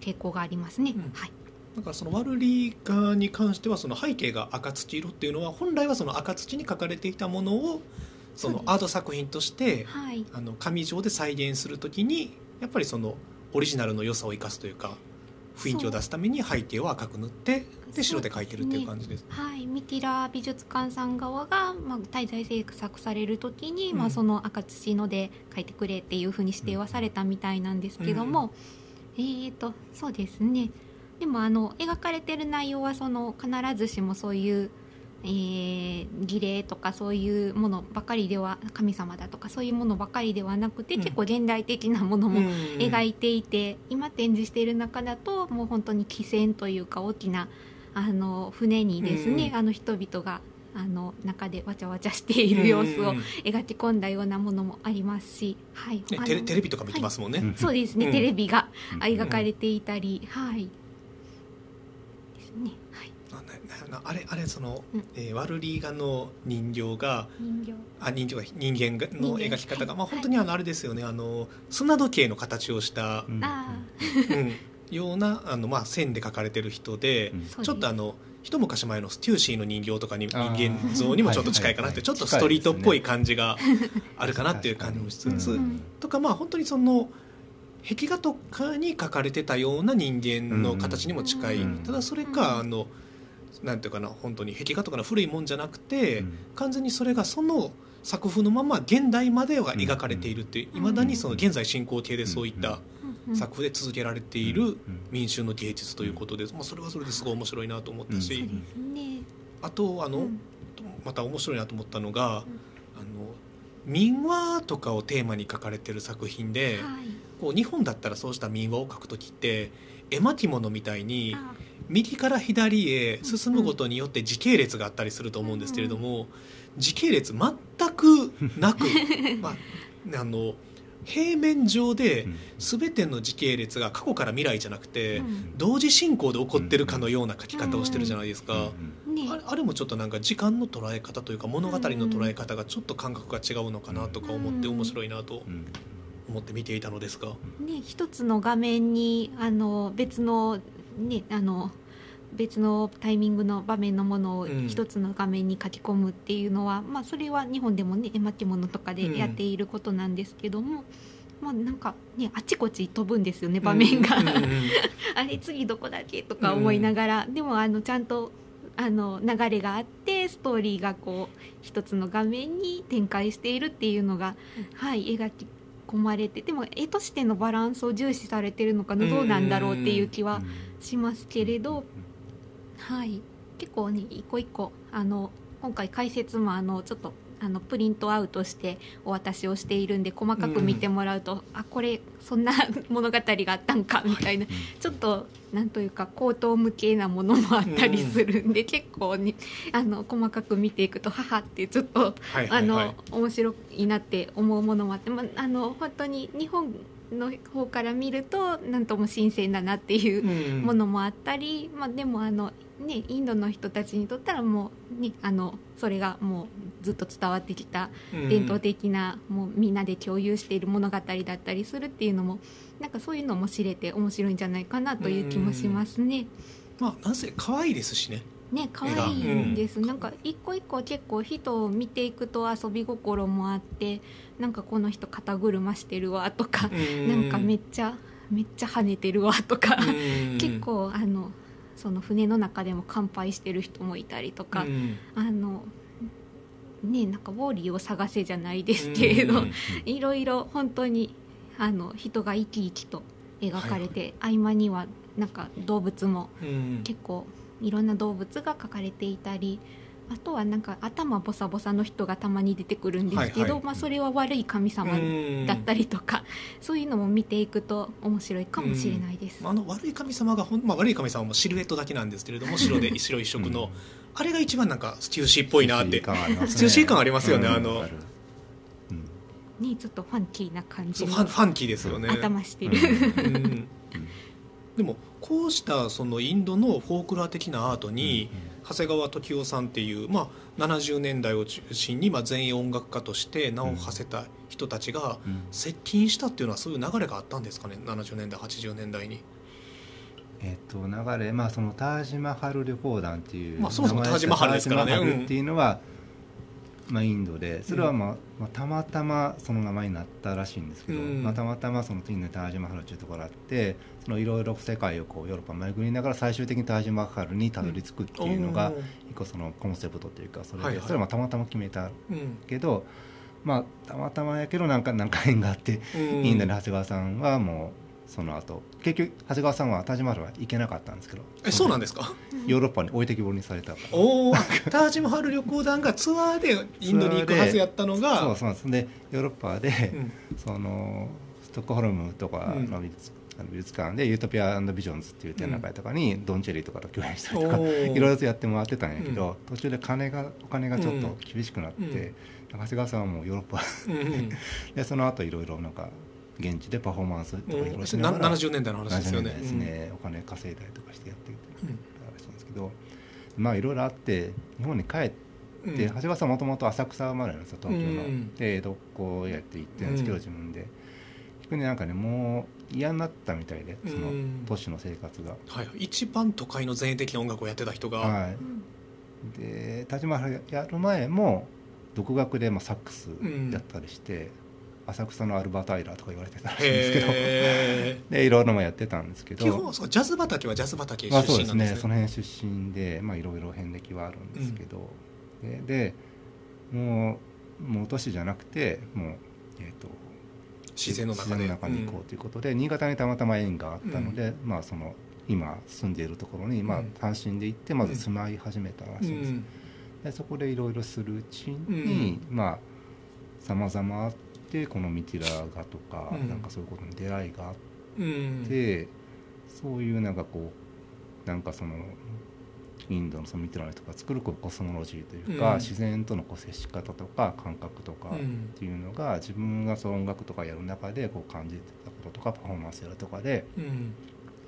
傾向がありますね。うん。はい、だからそのワルリー画に関してはその背景が赤土色っていうのは本来はその赤土に描かれていたものをそのアート作品としてはい。あの紙上で再現するときにやっぱりそのオリジナルの良さを生かすというか雰囲気を出すために背景を赤く塗ってで白で描いてるっていう感じです。はい、ミティラ美術館さん側が、まあ、滞在制作される時に、うん。まあ、その赤土ので描いてくれっていうふうに指定はされたみたいなんですけども、えーとそうですね。でもあの描かれてる内容はその必ずしもそういう、えー儀礼とかそういうものばかりでは神様だとかそういうものばかりではなくて、うん。結構現代的なものも描いいていて、今展示している中だともう本当に汽船というか大きなあの船にですね、うんあの人々があの中でわちゃわちゃしている様子をね描き込んだようなものもありますし、はい。あのテレテレビとか見てますもんね。うん。そうですね、うん。テレビがうん。描かれていたり、はい。ですね、はい、あれあれその、うん。えーワルリー画の人形が人形。あ人形が人間がの描き方が、はいまあ本当にあのあれですよね。あの砂時計の形をした、うん。あうん。ようなあの、まあ、線で描かれてる人で、うん。ちょっとあの一昔前のステューシーの人形とかに人間像にもちょっと近いかなって、はいはい。はいちょっとストリートっぽい感じがあるかなっていう感じもしつつ、うん。とかまあ本当にその壁画とかに描かれてたような人間の形にも近い、うん。ただそれか、あのなんていうかな本当に壁画とかの古いもんじゃなくて、うん。完全にそれがその作風のまま現代までは描かれているっていういまだにその現在進行形でそういった作風で続けられている民衆の芸術ということです、まあ、それはそれですごい面白いなと思ったし、あとあの、うん。また面白いなと思ったのが、あの民話とかをテーマに書かれてる作品で、はい。こう日本だったらそうした民話を書く時って絵巻物みたいにあ右から左へ進むことによって時系列があったりすると思うんですけれども、時系列全くなく、まあ、あの平面上で全ての時系列が過去から未来じゃなくて、うん。同時進行で起こってるかのような書き方をしてるじゃないですか、ね。あれあれもちょっとなんか時間の捉え方というか物語の捉え方がちょっと感覚が違うのかなとか思ってうん面白いなと思って見ていたのですが、ね、一つの画面にあの別の,、ね、あの別のタイミングの場面のものをうん一つの画面に書き込むっていうのは、まあ、それは日本でもね絵巻物とかでやっていることなんですけども、まあ、なんかねあちこち飛ぶんですよね場面が、うん。うん。うん。あれ次どこだっけとか思いながら、でもあのちゃんとあの流れがあってストーリーがこう一つの画面に展開しているっていうのが、はい描き込まれてでも絵としてのバランスを重視されてるのかなどうなんだろうっていう気はしますけれど、はい、結構ね一個一個あの今回解説もあのちょっとあのプリントアウトしてお渡しをしているんで細かく見てもらうと、あこれそんな 物語があったんかみたいな、ちょっとなんというか口頭無形なものもあったりするんで、結構にあの細かく見ていくと母ってちょっと、はいはいはい。あの面白いなって思うものもあって、まあの本当に日本の方から見るとなんとも新鮮だなっていううんものもあったり、まあ、でもあの、ね、インドの人たちにとったらもう、ね、あのそれがもうずっと伝わってきたうん。伝統的な、もうみんなで共有している物語だったりするっていうのもなんかそういうのも知れて面白いんじゃないかなという気もしますね。まあなんせ可愛いですしね。ね可愛いんです、なんか一個一個結構人を見ていくと遊び心もあってなんかこの人肩車してるわとか、なんかめっちゃめっちゃ跳ねてるわとか、結構あのその船の中でも乾杯してる人もいたりとか、うん。あのねなんかウォーリーを探せじゃないですけれど、うん。いろいろ本当にあの人が生き生きと描かれて、合間にはなんか動物もうん。結構いろんな動物が描かれていたりあとはなんか頭ボサボサの人がたまに出てくるんですけど、はいはい。まあ、それは悪い神様だったりとか、そういうのも見ていくと面白いかもしれないです。あの悪い神様がほん、まあ、悪い神様もシルエットだけなんですけれども 白で白一色の、うん。あれが一番なんかステューシーっぽいなってステューシー感ありますよねうんあの。わかる。うん。ねちょっとファンキーな感じファンファンキーですよね。頭してる、うん。でもこうしたそのインドのフォークロア的なアートに、長谷川時夫さんっていう、まあ、70年代を中心に、まあ、全員音楽家として名を馳せた人たちがうん。接近したっていうのはそういう流れがあったんですかね70年代80年代に。えっと流れまあそのタージマハル旅行団っていうまあそもそもタージマハルですからね。タージマハルっていうのは、まあ、インドでそれは、まあまあ、たまたまその名前になったらしいんですけど、うん。まあ、たまたまそのインドにタージマハルっていうところがあってそのいろいろ世界をこうヨーロッパ巡りながら最終的にタージマハルにたどり着くっていうのが、一個そのコンセプトというかそれで、それはまあたまたま決めたうん。けどまあたまたまやけどなんかなんか縁があってうん。インドに長谷川さんはもうその後。結局長谷川さんはタージマハルは行けなかったんですけど。えそうなんですか？ヨーロッパに置いてきぼりにされた。からおお。タージマハル旅行団がツアーでインドに行くはずやったのが。そうそうなんです。でヨーロッパで、うん。そのストックホルムとかの美術,、あの美術館でユートピアビジョンズっていう展覧会とかにドンチェリーとかと共演したりとか、いろいろとやってもらってたんやけど、途中で金がお金がちょっと厳しくなって、うん。長谷川さんはもうヨーロッパ。でその後いろいろなんか現地でパフォーマンスとかいろいろしなながら70年代の話ですよね。70年代ですね、お金稼いだりとかしてやってたうん。らしいんですけど、まあいろいろあって日本に帰って、うん。長谷川さんもともと浅草生まれなんですよ東京の、うんで江戸っ子やって行ってるんですけど、うん。自分でなんかねもう嫌になったみたいでそのうん都市の生活が、はい、一番都会の前衛的な音楽をやってた人が、はい。で田島原やる前も独学でまあサックスやったりして、浅草のアルバート・アイラーとか言われてたらしいんですけど。へ でいろいろもやってたんですけど。ー基本そうジャズ畑はジャズ畑出まあ、そうです身なんですねねその辺出身でまあいろいろ遍歴はあるんですけど、ででもうもう都市じゃなくてもう、えー、と自然の中に行こうということで、新潟にたまたま縁があったので、まあその今住んでいるところに、まあうん、単身で行ってまず住まい始めたらうんしいんです、でそこでいろいろするうちに、まあさまざまあってこのミティラーガとか、うん。なんかそういうことに出会いがあっうん。でそういうなんかこうなんかそのインドのそのミティラの人が作るこうコスモロジーというか、うん。自然とのこう接し方とか感覚とかっうん。ていうのが自分がそう音楽とかやる中でこう感じてたこととかパフォーマンスやるとかでうん。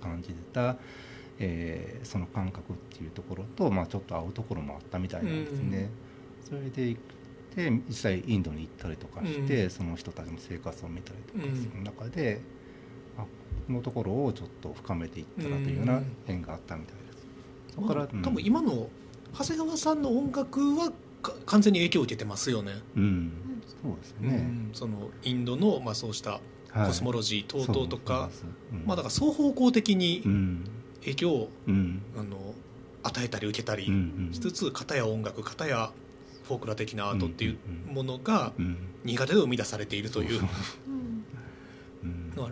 感じてた、えーその感覚っていうところと、まあ、ちょっと合うところもあったみたいなんですね。それで行って実際インドに行ったりとかして、うん。その人たちの生活を見たりとかする中で、あこのところをちょっと深めていったらというような縁があったみたいです。そこから、まあ多分今の長谷川さんの音楽はか完全に影響を受けてますよね、うん、うん。そうですね、うん。そのインドの、まあ、そうしたはい。コスモロジー等々とか、そうです。うん。まあ、だから双方向的にうん。影響を、うん。あの与えたり受けたりうんうん。しつつ片や音楽片やフォークラ的なアートっていううんうんものがうん。新潟で生み出されているという。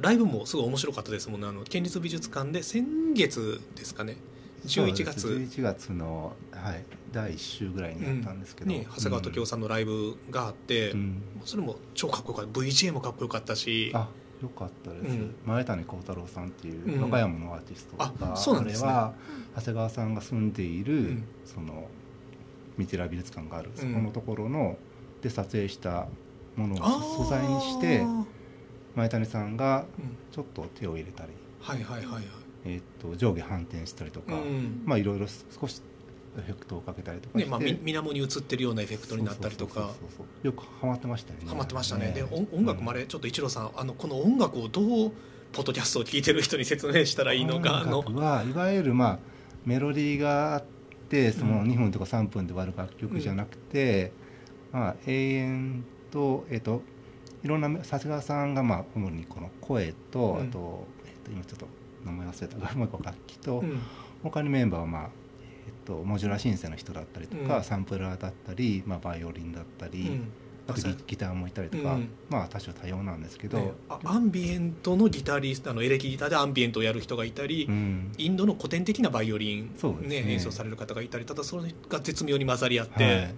ライブもすごい面白かったですもんね。あの県立美術館で先月ですかね11月そうです11月の、はい、第1週ぐらいにやったんですけど、ね、長谷川時夫さんのライブがあって、うん。それも超かっこよかった。VJ もかっこよかったし。あよかったです、うん。前谷幸太郎さんっていううん。和歌山のアーティストが、あそうなんですね。れは長谷川さんが住んでいる、ん。そのミティラ美術館がある、うん。そこのところので撮影したものを素材にしてうん前谷さんがちょっと手を入れたり、はいはいはいはいえーっと上下反転したりとか、うんまあいろいろ少しエフェクトをかけたりとかねまあ、み水面に映ってるようなエフェクトになったりとか。よくハマってましたよね。ハマってましたね。で音音楽もあれれちょっと一郎さんあのこの音楽をどうポッドキャストを聴いてる人に説明したらいいのかあの。音楽はいわゆるまあメロディーがあってそのうん。2分とか3分で終わる楽曲じゃなくて、まあ永遠とえっ、といろんな長谷川さんがまあ主にこの声と、うん。あと,、えっと今ちょっと名前忘れたがもう一個楽器と、うん。他にメンバーはまあえっとモジュラーシンセの人だったりとか、うん。サンプラーだったり、まあ、バイオリンだったり、うん。あとギギターもいたりとか、うん。まあ多種多様なんですけど、ねあアンビエントのギタリストあのエレキギターでアンビエントをやる人がいたり、うん。インドの古典的なバイオリン、そうですね。演奏される方がいたりただそれが絶妙に混ざり合って、はい、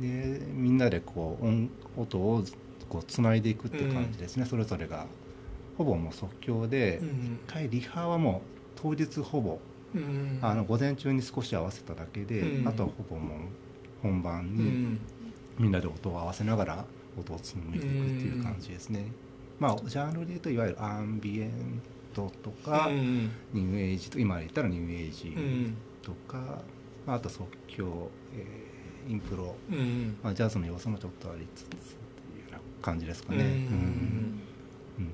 でみんなでこう音音をこうつないでいくっていう感じですね、それぞれがほぼもう即興で、一うん。回リハはもう当日ほぼ、うんあの午前中に少し合わせただけで、うんあとはほぼもう本番にうんみんなで音を合わせながら音を紡いでいくっていう感じですね、まあジャンルで言うといわゆるアンビエントとか、うんニューエイジと今言ったらニューエイジうんとか、まあ、あと即興、えーインプロ。うんまあ、ジャズの要素もちょっとありつつっていうような感じですかうんね。うん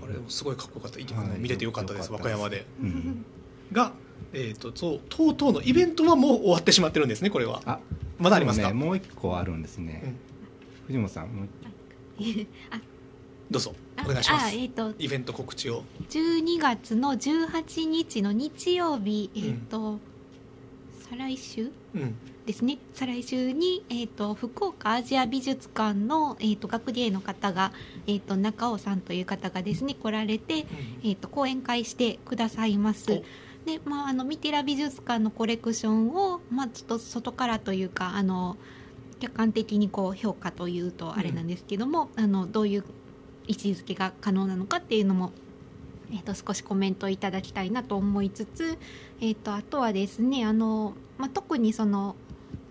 あれすごいかっこよかった、はい。見れてよかったです和歌山で。うん。が、えー、とそうとうとうのイベントはもう終わってしまってるんですねこれは。あまだありますか、ねもう一個あるんですね。うん。藤本さんもう どうぞあお願いします。あえっ、とイベント告知を。12月の18日の日曜日えっ、と、再来週？うんですね。再来週に、えー、と福岡アジア美術館の、えー、と学芸の方が、えー、と中尾さんという方がですね来られて、えー、と講演会してくださいます。お。でまあ、あのミティラ美術館のコレクションを、まあ、ちょっと外からというかあの客観的にこう評価というとあれなんですけども、あのどういう位置づけが可能なのかっていうのも、えー、と少しコメントいただきたいなと思いつつ、えー、とあとはですねあの、まあ、特にその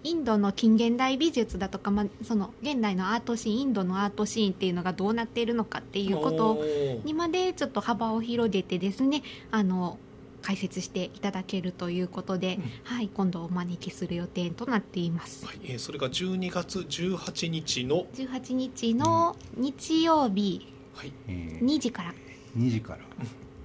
インドの近現代美術だとか、まあ、その現代のアートシーンインドのアートシーンっていうのがどうなっているのかっていうことにまでちょっと幅を広げてですねあの解説していただけるということで、うん。はい、今度お招きする予定となっています。はいえーそれが12月18日の、18日の日曜日。はい。えー。2時から。2時から。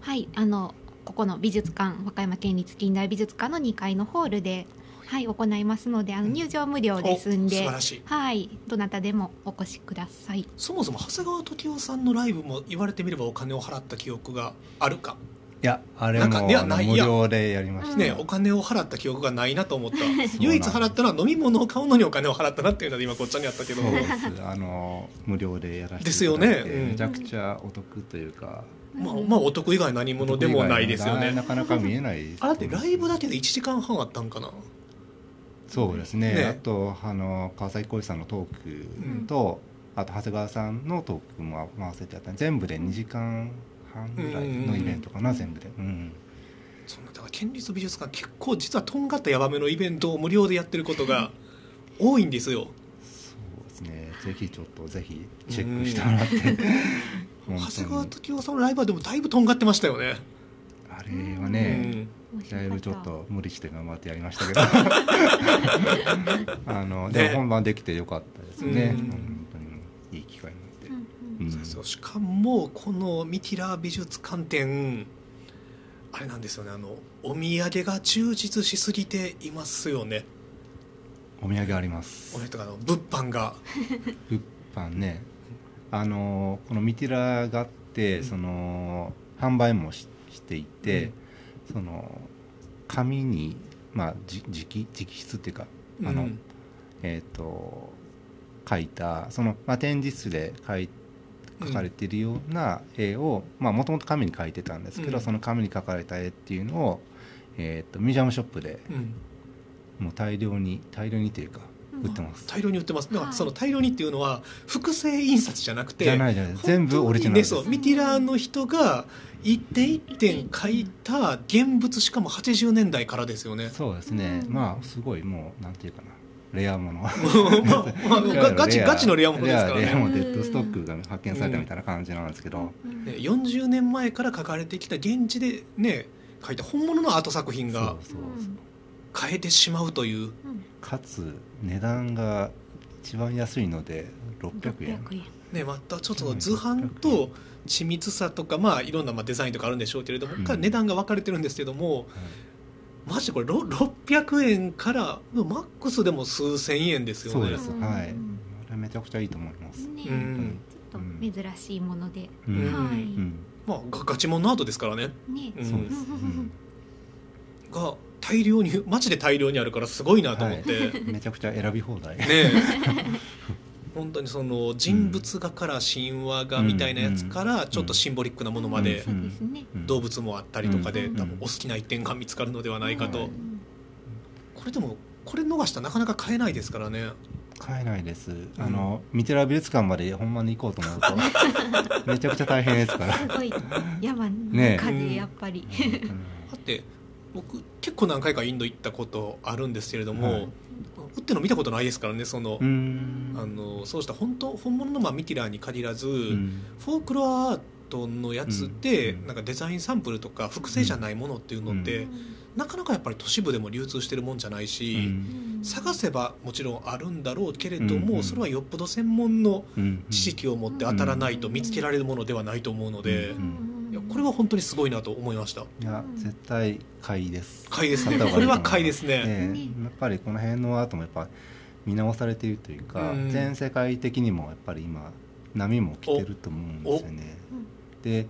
はいあのここの美術館和歌山県立近代美術館の2階のホールで、はい、行いますのであの入場無料ですんおで、素晴らしい。はい、どなたでもお越しください。そもそも長谷川時夫さんのライブも言われてみればお金を払った記憶があるか、いやあれなんかいやも無料でやりました、ね、お金を払った記憶がないなと思った。唯一払ったのは飲み物を買うのにお金を払ったなっていうので今こっちゃにあったけど。そうですあの無料でやらせてですよね。うん。めちゃくちゃお得というか、まあ、まあお得以外何物でもないですよね。なかなか見えないですあだってライブだけで1時間半あったんかな？そうですね。ね。あとあの川崎浩司さんのトークと、あと長谷川さんのトークも回せてやった全部で2時間半ぐらいのイベントかな、全部で、うん、そんなだ。から県立美術館結構実はとんがったヤバめのイベントを無料でやってることが 多いんですよ。そうですね。ぜひちょっとぜひチェックしてもらって、長谷川に時夫さんのライブはでもだいぶとんがってましたよね。あれはうね、だいぶちょっと無理して頑張ってやりましたけど。あのでねも本番できてよかったですね、うん。本当にいい機会になって、うんうん。そうそう。しかもこのミティラ美術館展あれなんですよね。あのお土産が充実しすぎていますよね。お土産あります。俺とかの物販が。物販ね。あのこのミティラがあって、うん。その販売もししていて、その紙にまあじ直直筆っていうかあの、うんえっ、と書いたその、まあ、展示室で書い描かれているような絵をもともと紙に描いてたんですけど、うん。その紙に描かれた絵っていうのを、えー、とミュージアムショップでうん。もう大量に大量にというかうん。売ってます、大量に売ってます。だからはい。その大量にっていうのは複製印刷じゃなくてじゃないじゃない。全部オリジナルです。ねそうミティラーの人が一点一点描いた現物しかも80年代からですよね。そうですね、うん。まあすごいもうなんていうかな。レアもの。まあまあガガチガチのレアものですからね。レアもデッドストックが発見されたみたいな感じなんですけど、うん。ね40年前から描かれてきた現地でね描いた本物のアート作品がそうそうそう変えてしまうという。うん。かつ値段が一番安いので600円。600円。ねまたちょっと図版と緻密さとかまあいろんなまあデザインとかあるんでしょうけれども、うん。から値段が分かれてるんですけどもマジでこれろ600円からマックスでも数千円ですよね。そうです、うん。はいめちゃくちゃいいと思います、ねうん。ちょっと珍しいもので、うん。うん。はい、うんまあガガチモンのアートですからね、ね。うん。そうです、うん。が大量にマジで大量にあるからすごいなと思って、めちゃくちゃ選び放題。ねえ 本当にその人物画から神話画みたいなやつからちょっとシンボリックなものまで動物もあったりとかでうん。多分お好きな一点が見つかるのではないかとはいこれでもこれ逃したらなかなか買えないですからね買えないですあのミテラ美術館までほん。まに行こうと思うとめちゃくちゃ大変ですからすごい山のね中でやっぱり、だって僕結構何回かインド行ったことあるん。ですけれども、はい売ってるの見たことないですからねその,、うん。あのそうした本当本物のまあミティラーに限らず、うん。フォークロアアートのやつって、うん。なんかデザインサンプルとか複製じゃないものっていうのって、なかなかやっぱり都市部でも流通してるもんじゃないし、うん。探せばもちろんあるんだろうけれども、うんそれはよっぽど専門のうん知識を持って当たらないと見つけられるものではないと思うので、うんいやこれは本当にすごいなと思いました。いや絶対買いです。買いですね。これは買いですね。えやっぱりこの辺のアートもやっぱ見直されているというか、うん。全世界的にもやっぱり今波も来てると思うんですよね。で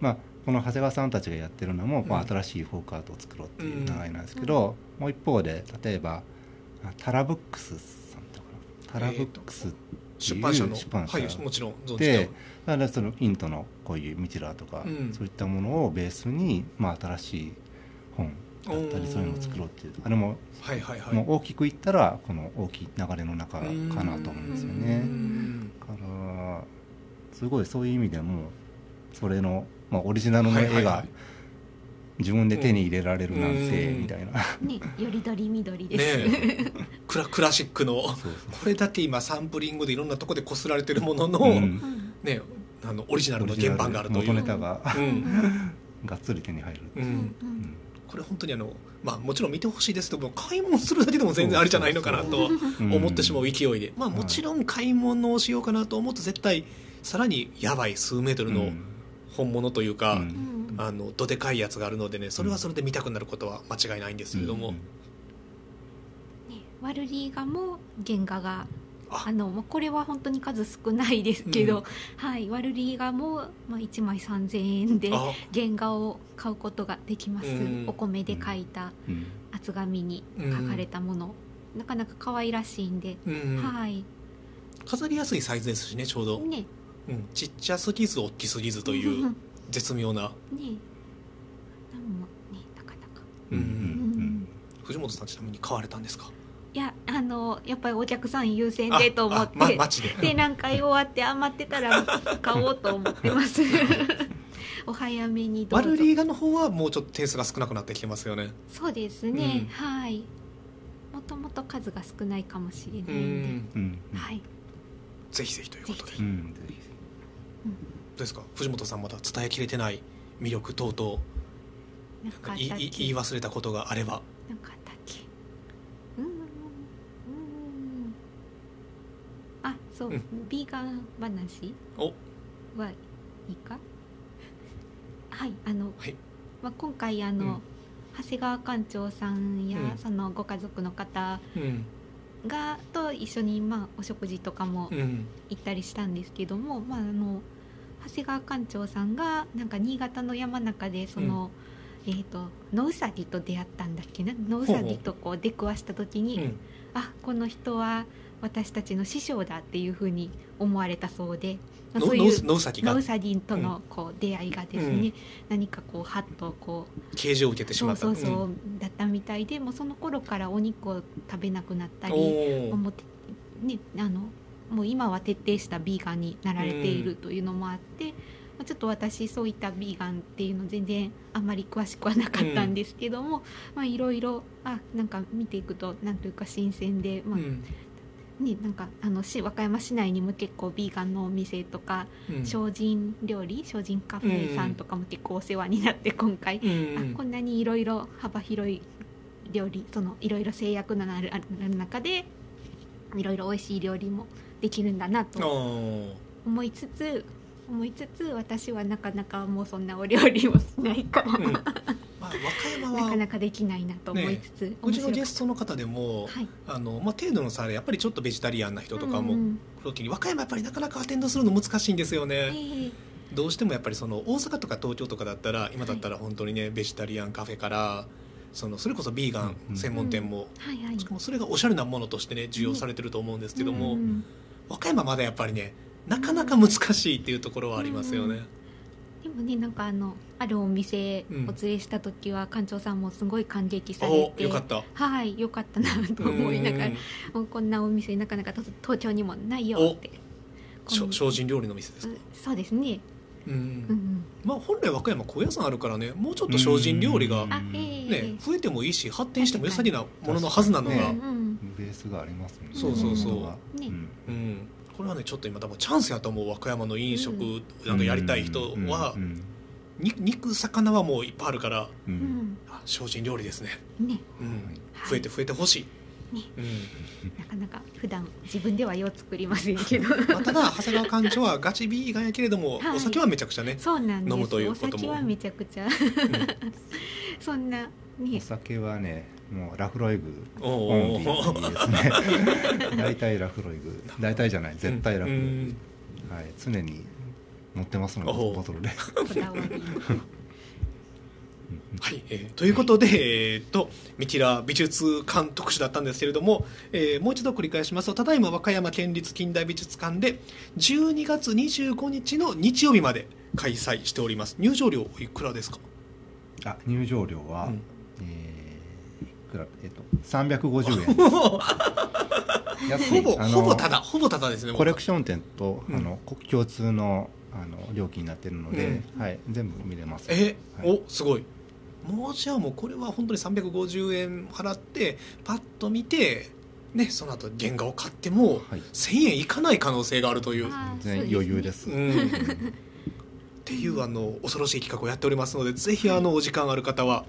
まあこの長谷川さんたちがやってるのも、まあ、うん新しいフォークアートを作ろうっていう流れなんですけど、もう一方で例えばあタラブックスさんとかな。タラブックスっていう出版社の。出版社。はいもちろん存じてでだからそのインドのこういうミティラーとか、うん。そういったものをベースに、まあ、新しい本だったりそういうのを作ろうっていうあれもはいはいはい。もう大きく言ったらこの大きい流れの中かなと思うんですようねからすごいそういう意味でもそれの、まあ、オリジナルの絵がはいはいはい。自分で手に入れられるなんてうんみたいな。ねよりどりみどりです、ねえ。クラクラシックの。そうそうこれだけ今サンプリングでいろんなとこでこすられてるものの、うんうんねあのオリジナルの原版があるという。元ネタがうん。がっつり手に入る、う。ん。うん。これ本当にあのまあもちろん見てほしいですけども買い物するだけでも全然ありじゃないのかなとうん。思ってしまう勢いで、まあもちろん買い物をしようかなと思うと絶対さらにやばい数メートルの本物というか、うん。うんあのどでかいやつがあるのでねそれはそれで見たくなることは間違いないんですけれども、うん。ねワルリーガも原画がああのまあこれは本当に数少ないですけど、うん。はい、ワルリーガも、まあ、1枚3000円であ。原画を買うことができます、うん。お米で描いたうん。厚紙に書かれたもの、なかなか可愛らしいんで、うんはい。飾りやすいサイズですしねちょうど、ね。うん、ちっちゃすぎず大きすぎずというね絶妙な、なんもねなかなか。うんうんうん。藤本さんちなみに買われたんですか？いやあのやっぱりお客さん優先でと思って、ま、街で。展覧会終わって余ってたら買おうと思ってます。お早めにどうぞ。ワルリーガの方はもうちょっと点数が少なくなってきてますよね。そうですね、うん。はい。もともと数が少ないかもしれうないんで、はい。ぜひぜひということで。どうですか？藤本さんまだ伝えきれてない魅力等々。言い忘れたことがあればなんかあったっけうーんうーんあそう、うん。ビーガン話？お。はい。い。かはいあの、はい。まあ、今回あの、うん。長谷川館長さんや、うん。そのご家族の方うん。がと一緒に、まあ、お食事とかもうん。行ったりしたんですけども、まあ、あの長谷川館長さんがなんか新潟の山中でその、えー、と野うさぎと出会ったんだっけな？野うさぎとこう出くわした時に、うん。あこの人は私たちの師匠だっていうふうに思われたそうでまあそういう野うさぎが。野ウサギとのこう出会いがですね、うん。何かこうハッとこう啓示を受けてしそうまった。そうそう、だったみたいでもうその頃からお肉を食べなくなったりうんおー。思ってねあのもう今は徹底したビーガンになられているというのもあって、まあちょっと私そういったビーガンっていうの全然あんまり詳しくはなかったんですけども、まあいろいろあなんか見ていくとなんというか新鮮で、まあうんね、なんかあのし和歌山市内にも結構ビーガンのお店とか、うん。精進料理精進カフェさんとかも結構お世話になって今回、うんあこんなにいろいろ幅広い料理そのいろいろ制約のあるある中でいろいろ美味しい料理もできるんだなあとー。思いつつ思いつつ私はなかなかもうそんなお料理もしないから、うん。まあ、和歌山はなかなかできないなと思いつつ、うちのゲ面ストの方でも、白かったあのまあ、程度の差でやっぱりちょっとベジタリアンな人とかもうんうん。和歌山やっぱりなかなかアテンドするの難しいんですよはいね、ええ。どうしてもやっぱりその大阪とか東京とかだったら今だったら本当にねベジタリアンカフェからそのそれこそビーガン専門店も、はいはい。しかもそれがおしゃれなものとしてね需要されてると思うんですけども、和歌山まだやっぱりねなかなか難しいっていうところはありますよね、でもねなんかあのあるお店うんお連れした時は館長さんもすごい感激されておよかった。はいよかったなと思いながらこんなお店なかなかと東京にもないよって。しょこ精進料理の店ですか？う、そうですね、うんうん。まあ、本来和歌山高野山あるからねもうちょっと精進料理がね、増えてもいいし発展しても良さげなもののはずなのが、ベースがありますもんね。そうそうそう。ねん。うん、これはねちょっと今多分チャンスやと思う和歌山の飲食なんかやりたい人は、肉魚はもういっぱいあるからううん精進料理ですね、ね。うん。はい。増えて増えてほしい、ね。うん。なかなか普段自分ではよう作りませんけど。まあ、ただ長谷川館長はガチビーガンやけれども、はい。お酒はめちゃくちゃね、そうなんです。飲むというおことも。酒はめちゃくちゃ。そんなおね酒はねもうラフロイグおオンリおーですね。大体ラフロイグ。大体じゃない。絶対ラフロイグ、うん。はい、常に持ってますのでボトルで。はい、えーということで、えー、とミティラ美術館特集だったんですけれども、えーもう一度繰り返しますとただいま和歌山県立近代美術館で12月25日の日曜日まで開催しております。入場料いくらですか、あ入場料は、くらえっと350円。安い。ほぼほぼただほぼただですねコレクション店と、うん。あのこ共通のあの料金になってるので、はい、全部見れます。え、はい。おすごい。もうじゃあもうこれは本当に350円払ってパッと見てねその後原画を買ってもはい。1000円いかない可能性があるという、全然余裕です。うん。っていうあの恐ろしい企画をやっておりますのでぜひあのお時間ある方は、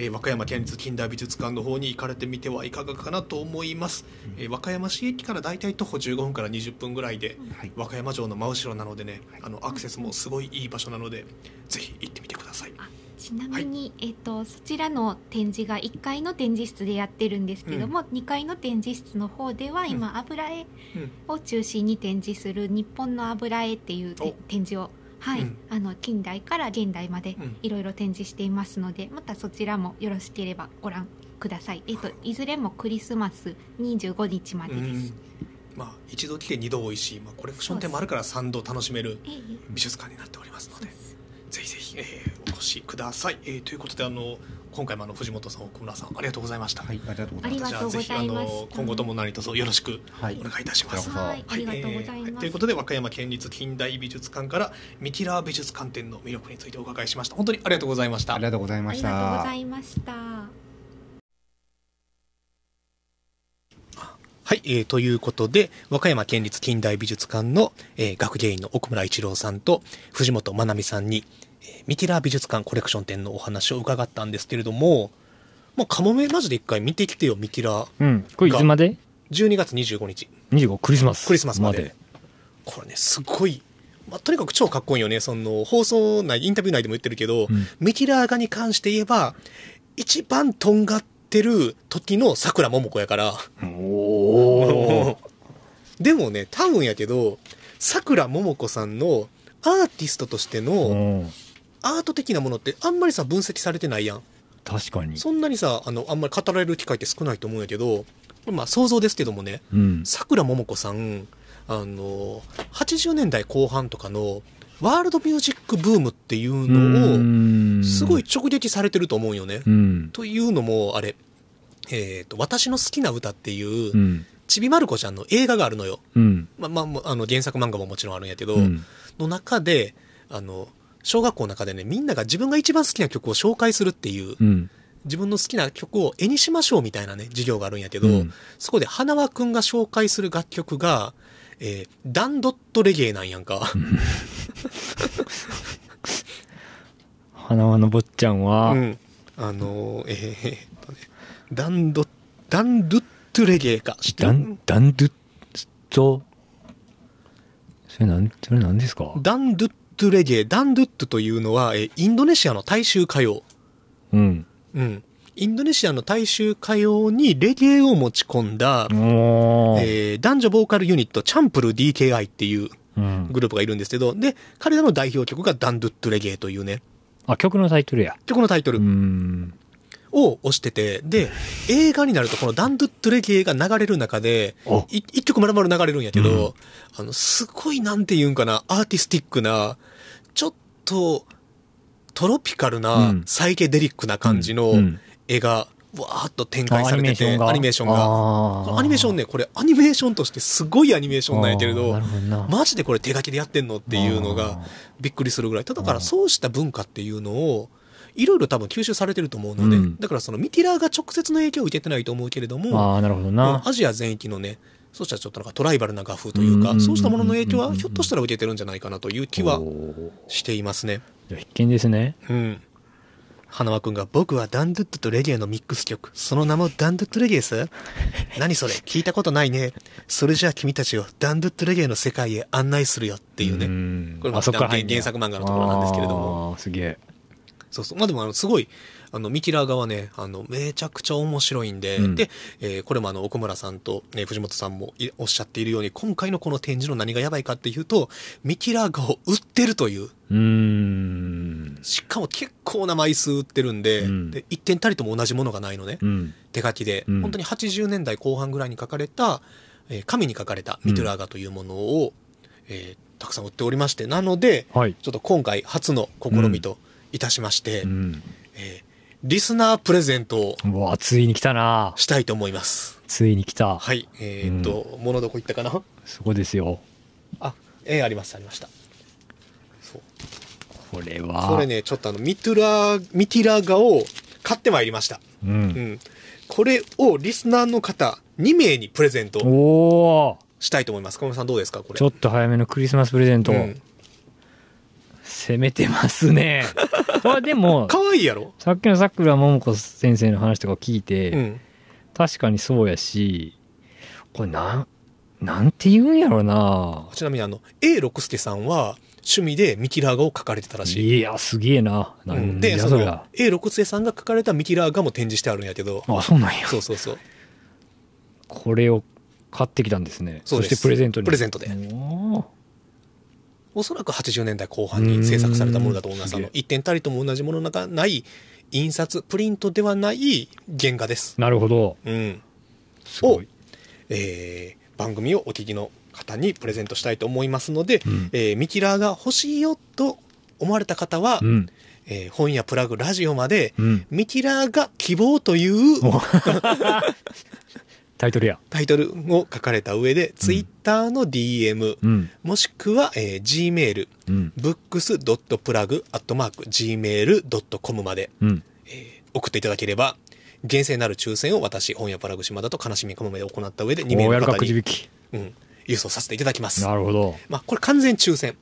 えー和歌山県立近代美術館の方に行かれてみてはいかがかなと思います、えー和歌山市駅からだいたい徒歩15分から20分ぐらいではい。和歌山城の真後ろなのでねあのアクセスもすごいいい場所なのでぜひ行ってみてください。ちなみに、えっとそちらの展示が1階の展示室でやってるんですけども、2階の展示室の方では今、油絵うん。を中心に展示する日本の油絵っていう展示を、はい。うん。あの近代から現代までうん。いろいろ展示していますのでまたそちらもよろしければご覧ください、えっと、い。ずれもクリスマス25日までです、うん。まあ、一度来て二度おいしい、まあ、コレクション店もあるから三度楽しめるええ。美術館になっておりますのでぜひぜひ、えーお越しください、えーということであの今回もあの藤本さん奥村さんありがとうございました、はい、ありがとうございますありがとうございましたじゃあぜひあの今後とも何卒よろしく。はい。お願いいたします、はい。ありがとうございます、えーということで和歌山県立近代美術館からミティラー美術館展の魅力についてお伺いしました。本当にありがとうございました。ありがとうございあました。りがとうございました。はい、えーということで、和歌山県立近代美術館の、えー学芸員の奥村一郎さんと藤本まなみさんに、えーミティラー美術館コレクション展のお話を伺ったんですけれども、まあ、カモメマジで一回見てきてよ、ミティラー。うん。これいつまで？12月25日、?25 クリスマス。クリスマスまで。これね、すごい、まあ、とにかく超かっこいいよね。その、放送内、インタビュー内でも言ってるけど、うんミティラー画に関して言えば、一番とんがってる時の桜桃子やから、おー。でもね、多分やけど、桜桃子さんのアーティストとしてのうんアート的なものってあんまりさ、分析されてないやん。確かに。そんなにさ、あの、あんまり語られる機会って少ないと思うんやけど、まあ想像ですけどもね、うん。桜桃子さん、あの、80年代後半とかの、ワールドミュージックブームっていううのを、んすごい直撃されてると思うよね。うん。というのも、あれ、えっ、と、私の好きな歌っていう、うん。ちびまる子ちゃんの映画があるのよ。うん。まあ、まああの、原作漫画ももちろんあるんやけど、うん。の中で、あの、小学校の中でね、みんなが自分が一番好きな曲を紹介するっていう、うん。自分の好きな曲を絵にしましょうみたいなね、授業があるんやけど、うんそこで花輪くんが紹介する楽曲が、えーダンドットレゲエなんやんか。花輪の坊ちゃんは、うん。あのーえーえーっとね、ダンド、ダンドゥットレゲエか。知ってる？ダン、ダンドゥッと、それなん、それ何ですか？ダンドゥットレゲエ、ダンドゥットというのは、えーインドネシアの大衆歌謡。うん。うん。インドネシアの大衆歌謡にレゲエを持ち込んだ。えー男女ボーカルユニット、チャンプル DKI っていううん。グループがいるんですけど、で、彼らの代表曲がダンドゥットレゲエというね、あ、曲のタイトルや。曲のタイトル。を押してて、で、映画になるとこのダンドゥットレゲエが流れる中で一曲丸々流れるんやけど、うんあの、すごいなんて言うんかな、アーティスティックな、ちょっと、トロピカルうなん。サイケデリックな感じのうん。絵が、わーっと展あ開されてて、アニメーションが？アニメーションね、これアニメーションとしてすごいアニメーションなんやけれどマジでこれ手書きでやってんのっていうのあがー。びっくりするぐらい。ただからそうした文化っていうのを、いろいろ多分吸収されてると思うので、うん。だからそのミティラーが直接の影響を受けてないと思うけれども、ああ、なるほどな。アジア全域のね、そうしたらちょっとなんかトライバルな画風というか、うんそうしたものの影響はひょっとしたら受けてるんじゃないかなという気はしていますね。必見ですね。うん。花輪くんが、僕はダンドゥットとレゲエのミックス曲。その名もダンドゥットレゲエさ。何それ？聞いたことないね。それじゃあ君たちをダンドゥットレゲエの世界へ案内するよっていうね。んこれも原作漫画のところなんですけれども。すげえ。そうそう。まあでも、あの、すごい、あの、ミキラー側ね、あの、めちゃくちゃ面白いんで、うんで、えーこれもあの、奥村さんと、ね、藤本さんもいおっしゃっているように、今回のこの展示の何がやばいかっていうと、ミキラー画を売ってるという、うーん。しかも結構な枚数売ってるんで、うんで、一点たりとも同じものがないのね。うん。手書きで、うん本当に80年代後半ぐらいに書かれた、えー紙に書かれたミトゥラーガというものを、えーたくさん売っておりまして、なので、はい。ちょっと今回初の試みといたしまして、うん。えーリスナープレゼントをうわ、ついに来たな。したいと思います。ついに来た。はい。えーっと、ものどこ行ったかな？そこですよ。あ、えーあります、ありました。そう。これは。これね、ちょっとあの、ミトゥラー、ミティラーガを買ってまいりました。う。うんん。これをリスナーの方2名にプレゼントおおしたいと思います。小室さんどうですかこれ？ちょっと早めのクリスマスプレゼント。うん攻めてますね。これでも、可愛いやろ？さっきのさくらももこ先生の話とか聞いて、うん。確かにそうやし、これなん、なんて言うんやろな。ちなみにあの、A 六輔さんは趣味でミキラー画を描かれてたらしい。いや、すげえな。なうんんで、そ。A 六輔さんが描かれたミキラー画も展示してあるんやけど、あ、そうなんや。そうそうそう。これを買ってきたんですね。そしてプレゼントに。プレゼントでおーおそらく80年代後半に制作されたものだと思います。うんあの、一点たりとも同じものがない、印刷、プリントではない原画です。なるほど。うん。すごい。えー番組をお聞きの方にプレゼントしたいと思いますので、うんえーミキラーが欲しいよと思われた方は、うん。えー本やプラグ、ラジオまで、うん。ミキラーが希望というお タイトルや。タイトルを書かれた上で、ツイッターの DM、うん。もしくは、えー Gmail、うん。books.plug.gmail.com まで、うん。えー送っていただければ、厳正なる抽選を私、本屋プラグ島だと悲しみかもめで行った上で2名の方に、引き。うん、郵送させていただきます。なるほど。まあ、これ完全抽選。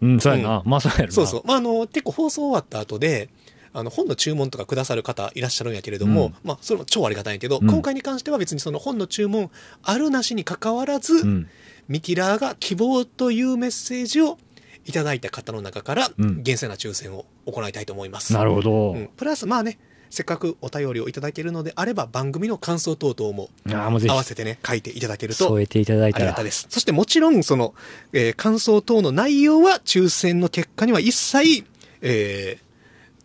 うん、そうやな。まあそうやろな。そうそう。まあ、あの、結構放送終わった後で、あの、本の注文とかくださる方いらっしゃるんやけれども、うんまあ、それも超ありがたいんやけど、うん今回に関しては別にその本の注文あるなしに関わらず、うん。ミキラーが希望というメッセージをいただいた方の中から、うん厳正な抽選を行いたいと思います。なるほど。うん、プラス、まあね、せっかくお便りをいただけるのであれば、番組の感想等々も合わせてね、書いていただけると添えていただいたらありがたい。です。そしてもちろん、その、えー感想等の内容は抽選の結果には一切、えー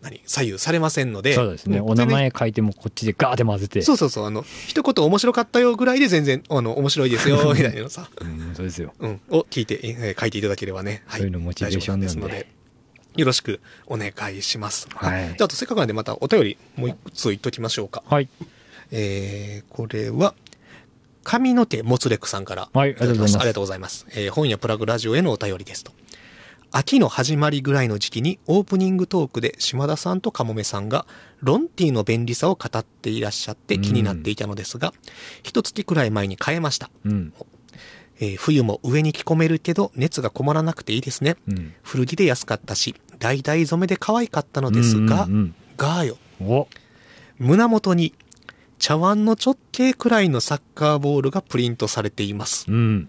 何左右されませんので。そうですね。んお名前書いてもこっちでガーって混ぜて。そうそうそう、あの、一言面白かったよぐらいで全然、あの、面白いですよ、みたいなのさ、うん、そうですよ。うん、を聞いて、えー書いていただければね、はい。そういうのモチベーションですので、よろしくお願いします。はいあじゃあ、あとせっかくなんでまたお便りもう一つ言っときましょうか。はい。えー、これは、上の手もつれくさんから。はいありがとうございますありがとうございます。えー本やプラグラジオへのお便りですと。秋の始まりぐらいの時期にオープニングトークで島田さんとかもめさんがロンティの便利さを語っていらっしゃって気になっていたのですが、一月くらい前に変えました。うん。えー冬も上に着込めるけど熱がこもらなくていいですね。うん。古着で安かったし、橙染めで可愛かったのですが、うんうん。うんお胸元に茶碗の直径くらいのサッカーボールがプリントされています。うん。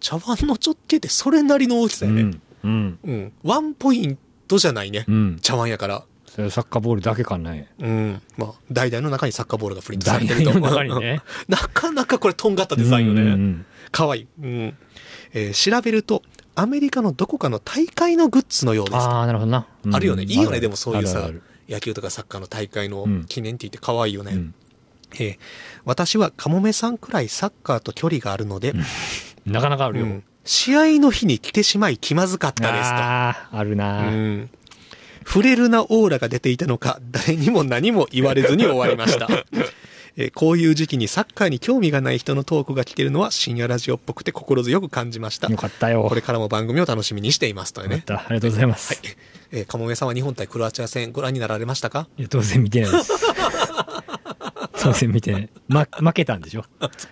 茶碗の直径ってそれなりの大きさやね。うん。うん。うん。ワンポイントじゃないね。うん。茶碗やから。それサッカーボールだけかね。うん。まあ、代々の中にサッカーボールがプリントさ大れてると。体の中にね。なかなかこれとんがったデザインよね。うんうんかわいい。うん。えー調べると、アメリカのどこかの大会のグッズのようです。ああ、なるほどな。うんあるよね。いいよね。でもそういうさ野球とかサッカーの大会のうん記念って言って可愛いよね。うんえー私はカモメさんくらいサッカーと距離があるので、なかなかあるよ。うん試合の日に来てしまい気まずかったですと。ああ、あるな、うん触れるなオーラが出ていたのか、誰にも何も言われずに終わりました。えーこういう時期にサッカーに興味がない人のトークが聞けるのは深夜ラジオっぽくて心強く感じましたよ。かったよ。これからも番組を楽しみにしていますとね。ありがとうございます。えー、かもめさんは日本対クロアチア戦ご覧になられましたか？いや、当然見てないです。当然見て。ま、負けたんでしょ？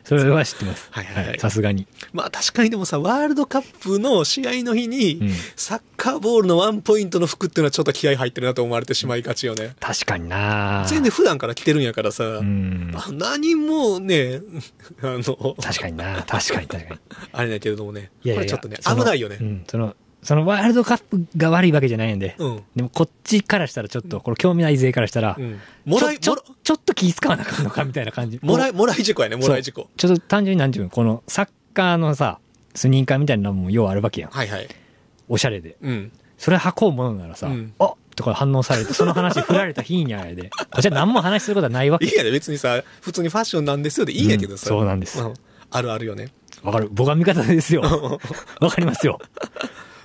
それは知ってます。はいはいはいさすがに。まあ確かにでもさ、ワールドカップの試合の日に、うんサッカーボールのワンポイントの服っていうのはちょっと気合入ってるなと思われてしまいがちよね。確かにな全然普段から着てるんやからさ、う何もね、あの、確かにな確かに確かに。あれだけれどもね、いやいやこれちょっとね、危ないよねう。ん。その、そのワールドカップが悪いわけじゃないんで。うん。でもこっちからしたらちょっと、これ興味ない勢からしたら、うん。もらい、ちょちょっと気使わなあかんのかみたいな感じ。もらい、こもらい事故やね、うもらい事故。ちょっと単純になんていうの、このサッカーのさ、スニーカーみたいなのもようあるわけやん。はいはい。おしゃれで。うん。それ履こうものならさ、うんあとか反応されて、その話振られた日にゃいで、こっちは何も話することはないわけいいやね、別にさ、普通にファッションなんですよでいいんやけどさ。うんそうなんですうんあるあるよね。わかる。僕は味方ですよ。わかりますよ。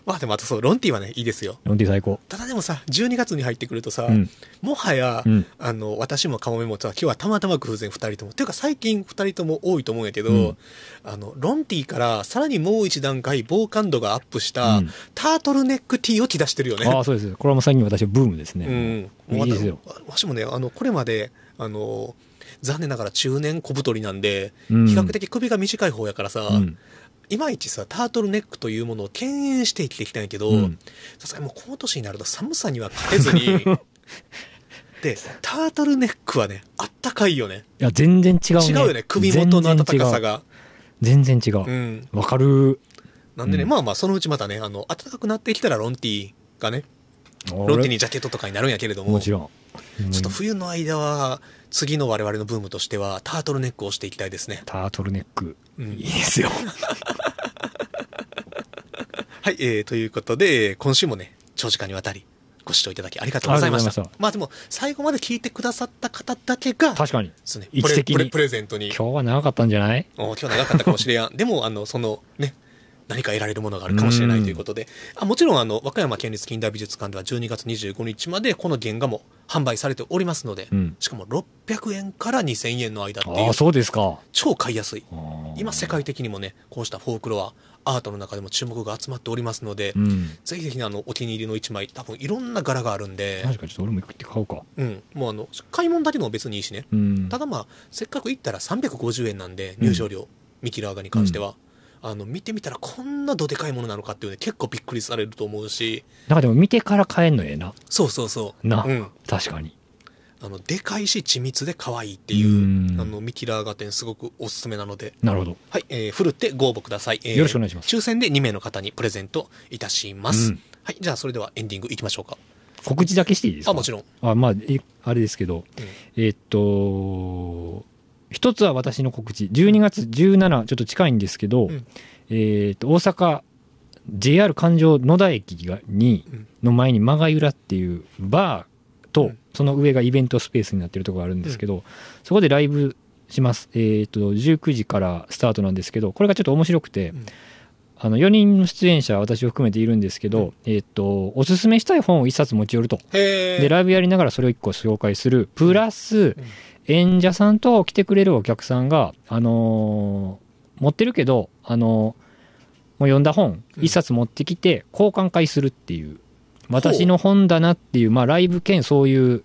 まあでもあとそう、ロンティはね、いいですよ。ロンティ最高。ただでもさ、12月に入ってくるとさ、うんもはや、うんあの、私もカモメもさ、今日はたまたま偶然二人とも、ていうか最近二人とも多いと思うんやけど、うんあの、ロンティからさらにもう一段階防寒度がアップした、うんタートルネック T を着出してるよね。ああ、そうです。これはもう最近私はブームですね。うん。いいですよ。わわしもね、あの、これまで、あの、残念ながら中年小太りなんで、うん比較的首が短い方やからさ、うんいまいちさ、タートルネックというものを敬遠して生きてきたんやけど、うんさすがにもうこの年になると寒さには勝てずに、で、タートルネックはね、あったかいよね。いや、全然違うね。違うよね、首元の暖かさが。全然違う。うん。わかる。なんでね、うんまあまあ、そのうちまたね、あの、暖かくなってきたらロンティがね、ロンティにジャケットとかになるんやけれども、もちろん。ちょっと冬の間は、次の我々のブームとしては、タートルネックをしていきたいですね。タートルネック。うんいいですよ。はい、えー、ということで、今週もね、長時間にわたり、ご視聴いただきありがとうございました。ましたまあでも、最後まで聞いてくださった方だけが、確かに。ですね、位置的にプレプレプレゼントに、今日は長かったんじゃない？お今日長かったかもしれやん。でも、あの、その、ね、何か得られるものがあるかもしれないということで、あもちろん、あの、和歌山県立近代美術館では12月25日までこの原画も販売されておりますので、うんしかも600円から2000円の間っていうそうですか。超買いやすい。今、世界的にもね、こうしたフォークロア、アートの中でも注目が集まっておりますので、うん。ぜひぜひねあの、お気に入りの一枚、多分いろんな柄があるんで、確かにちょっと俺も行って買おうか。うん、もうあの、買い物だけでも別にいいしね。うん。ただまあ、せっかく行ったら350円なんで、入場料、ミキラーガに関しては。あの、見てみたらこんなどでかいものなのかっていうね、結構びっくりされると思うし、なんかでも見てから買えんのええな。そうそうそう。な。うん。確かに。あの、でかいし緻密で可愛いっていう、うんあの、ミキラーガ店すごくおすすめなので、なるほど。はい、えー、ふるってご応募ください。えーよろしくお願いします抽選で2名の方にプレゼントいたします。うんはい、じゃあそれではエンディングいきましょうか。告知だけしていいですか？あ、もちろん。あ、まあ、えあれですけど、うんえーっと、一つは私の告知。12月17、ちょっと近いんですけど、うん。えーっと、大阪 JR 環状野田駅がに、うん。の前にマガユラっていうバーと、うん。その上がイベントスペースになってるところがあるんですけど、そこでライブします。えっ、と、19時からスタートなんですけど、これがちょっと面白くて、うん。あの、4人の出演者、私を含めているんですけど、えっ、と、おすすめしたい本を1冊持ち寄ると。で、ライブやりながらそれを1個紹介する。プラス、演者さんと来てくれるお客さんが、あのー持ってるけど、あのーもう読んだ本うん1冊持ってきて交換会するっていう。私の本だなっていう、まあライブ兼そういう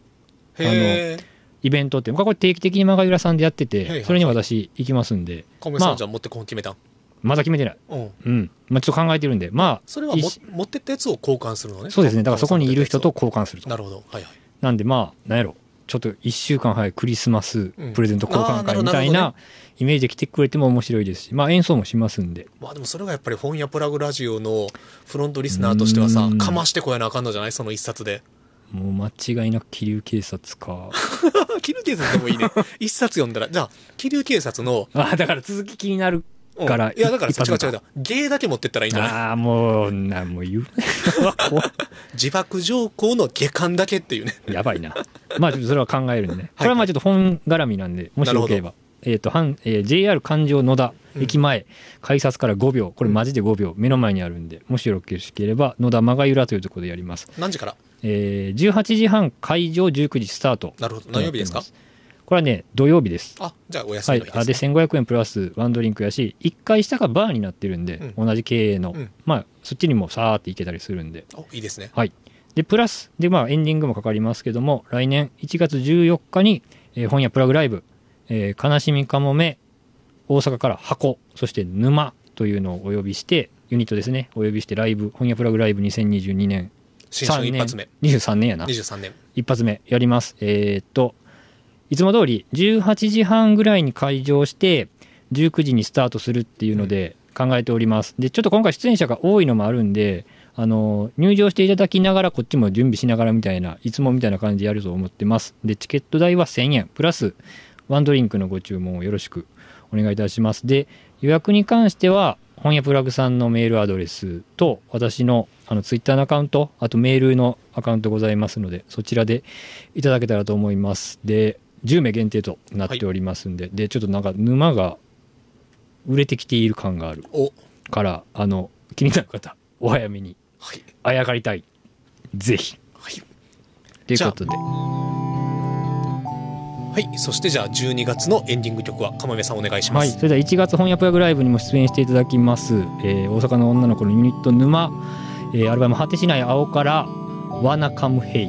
へえ。イベントっていうのがこれ定期的にマガユラさんでやってて、それに私行きますんで、まあカメさんじゃあ持ってこん決めたん？まだ決めてない。うん。うん。まあちょっと考えてるんで、まあ、それは持ってったやつを交換するのね？そうですね。だからそこにいる人と交換すると。なるほど。はいはい。なんでまあ、なんやろ。ちょっと1週間早いクリスマスうんプレゼント交換会みたいなイメージで来てくれても面白いですし、まあ演奏もしますんで。まあでもそれがやっぱり本屋プラグラジオのフロントリスナーとしてはさう、んかましてこやなあかんのじゃない？その一冊で。もう間違いなく気流警察か。気流警察でもいいね。一冊読んだら、じゃあ、気流警察の、あ、だから続き気になるうんから。いやだから一発目違う違う違う。芸だけ持ってったらいいんじゃない？ああ、もう、なんもう言う。自爆条項の下巻だけっていうね。やばいな。まあ、ちょっとそれは考えるんでね。これはまあちょっと本絡みなんで、もしよければ。えっ、と、半えー JR 環状野田駅前、改札から5秒、これマジで5秒、目の前にあるんで、もしよろしければ、野田まがゆらというところでやります。何時から？えー18時半会場19時スタート。なるほど。何曜日ですか？これはね、土曜日です。あ、じゃあお休みの日です、ね。1500円プラスワンドリンクやし1回下がバーになってるんで、同じ経営の、うんまあそっちにもさーって行けたりするんでおいいですね。はいでプラスでまあエンディングもかかりますけども来年1月14日に、えー本屋プラグライブ、えー悲しみかもめ大阪から箱そして沼というのをお呼びしてユニットですねお呼びしてライブ本屋プラグライブ2022年新春一発目。23年やな23年。一発目やります。えーっと、いつも通り18時半ぐらいに開場して、19時にスタートするっていうので考えております。で、ちょっと今回出演者が多いのもあるんで、あの、入場していただきながらこっちも準備しながらみたいな、いつもみたいな感じでやると思ってます。で、チケット代は1000円、プラスワンドリンクのご注文をよろしくお願いいたします。で、予約に関しては、本屋プラグさんのメールアドレスと、私のあのツイッターのアカウント、あとメールのアカウントございますので、そちらでいただけたらと思います。で、10名限定となっておりますんで、で、ちょっとなんか沼が売れてきている感があるお、から、あの、気になる方、お早めにはい。あやかりたい。ぜひ。はい。ということで、はい。そしてじゃあ12月のエンディング曲は、かまめさんお願いしまはい、す。それでは1月本屋プラグライブにも出演していただきます、えー大阪の女の子のユニット沼、えーアルバム「果てしない青」から「ワナカムヘイ」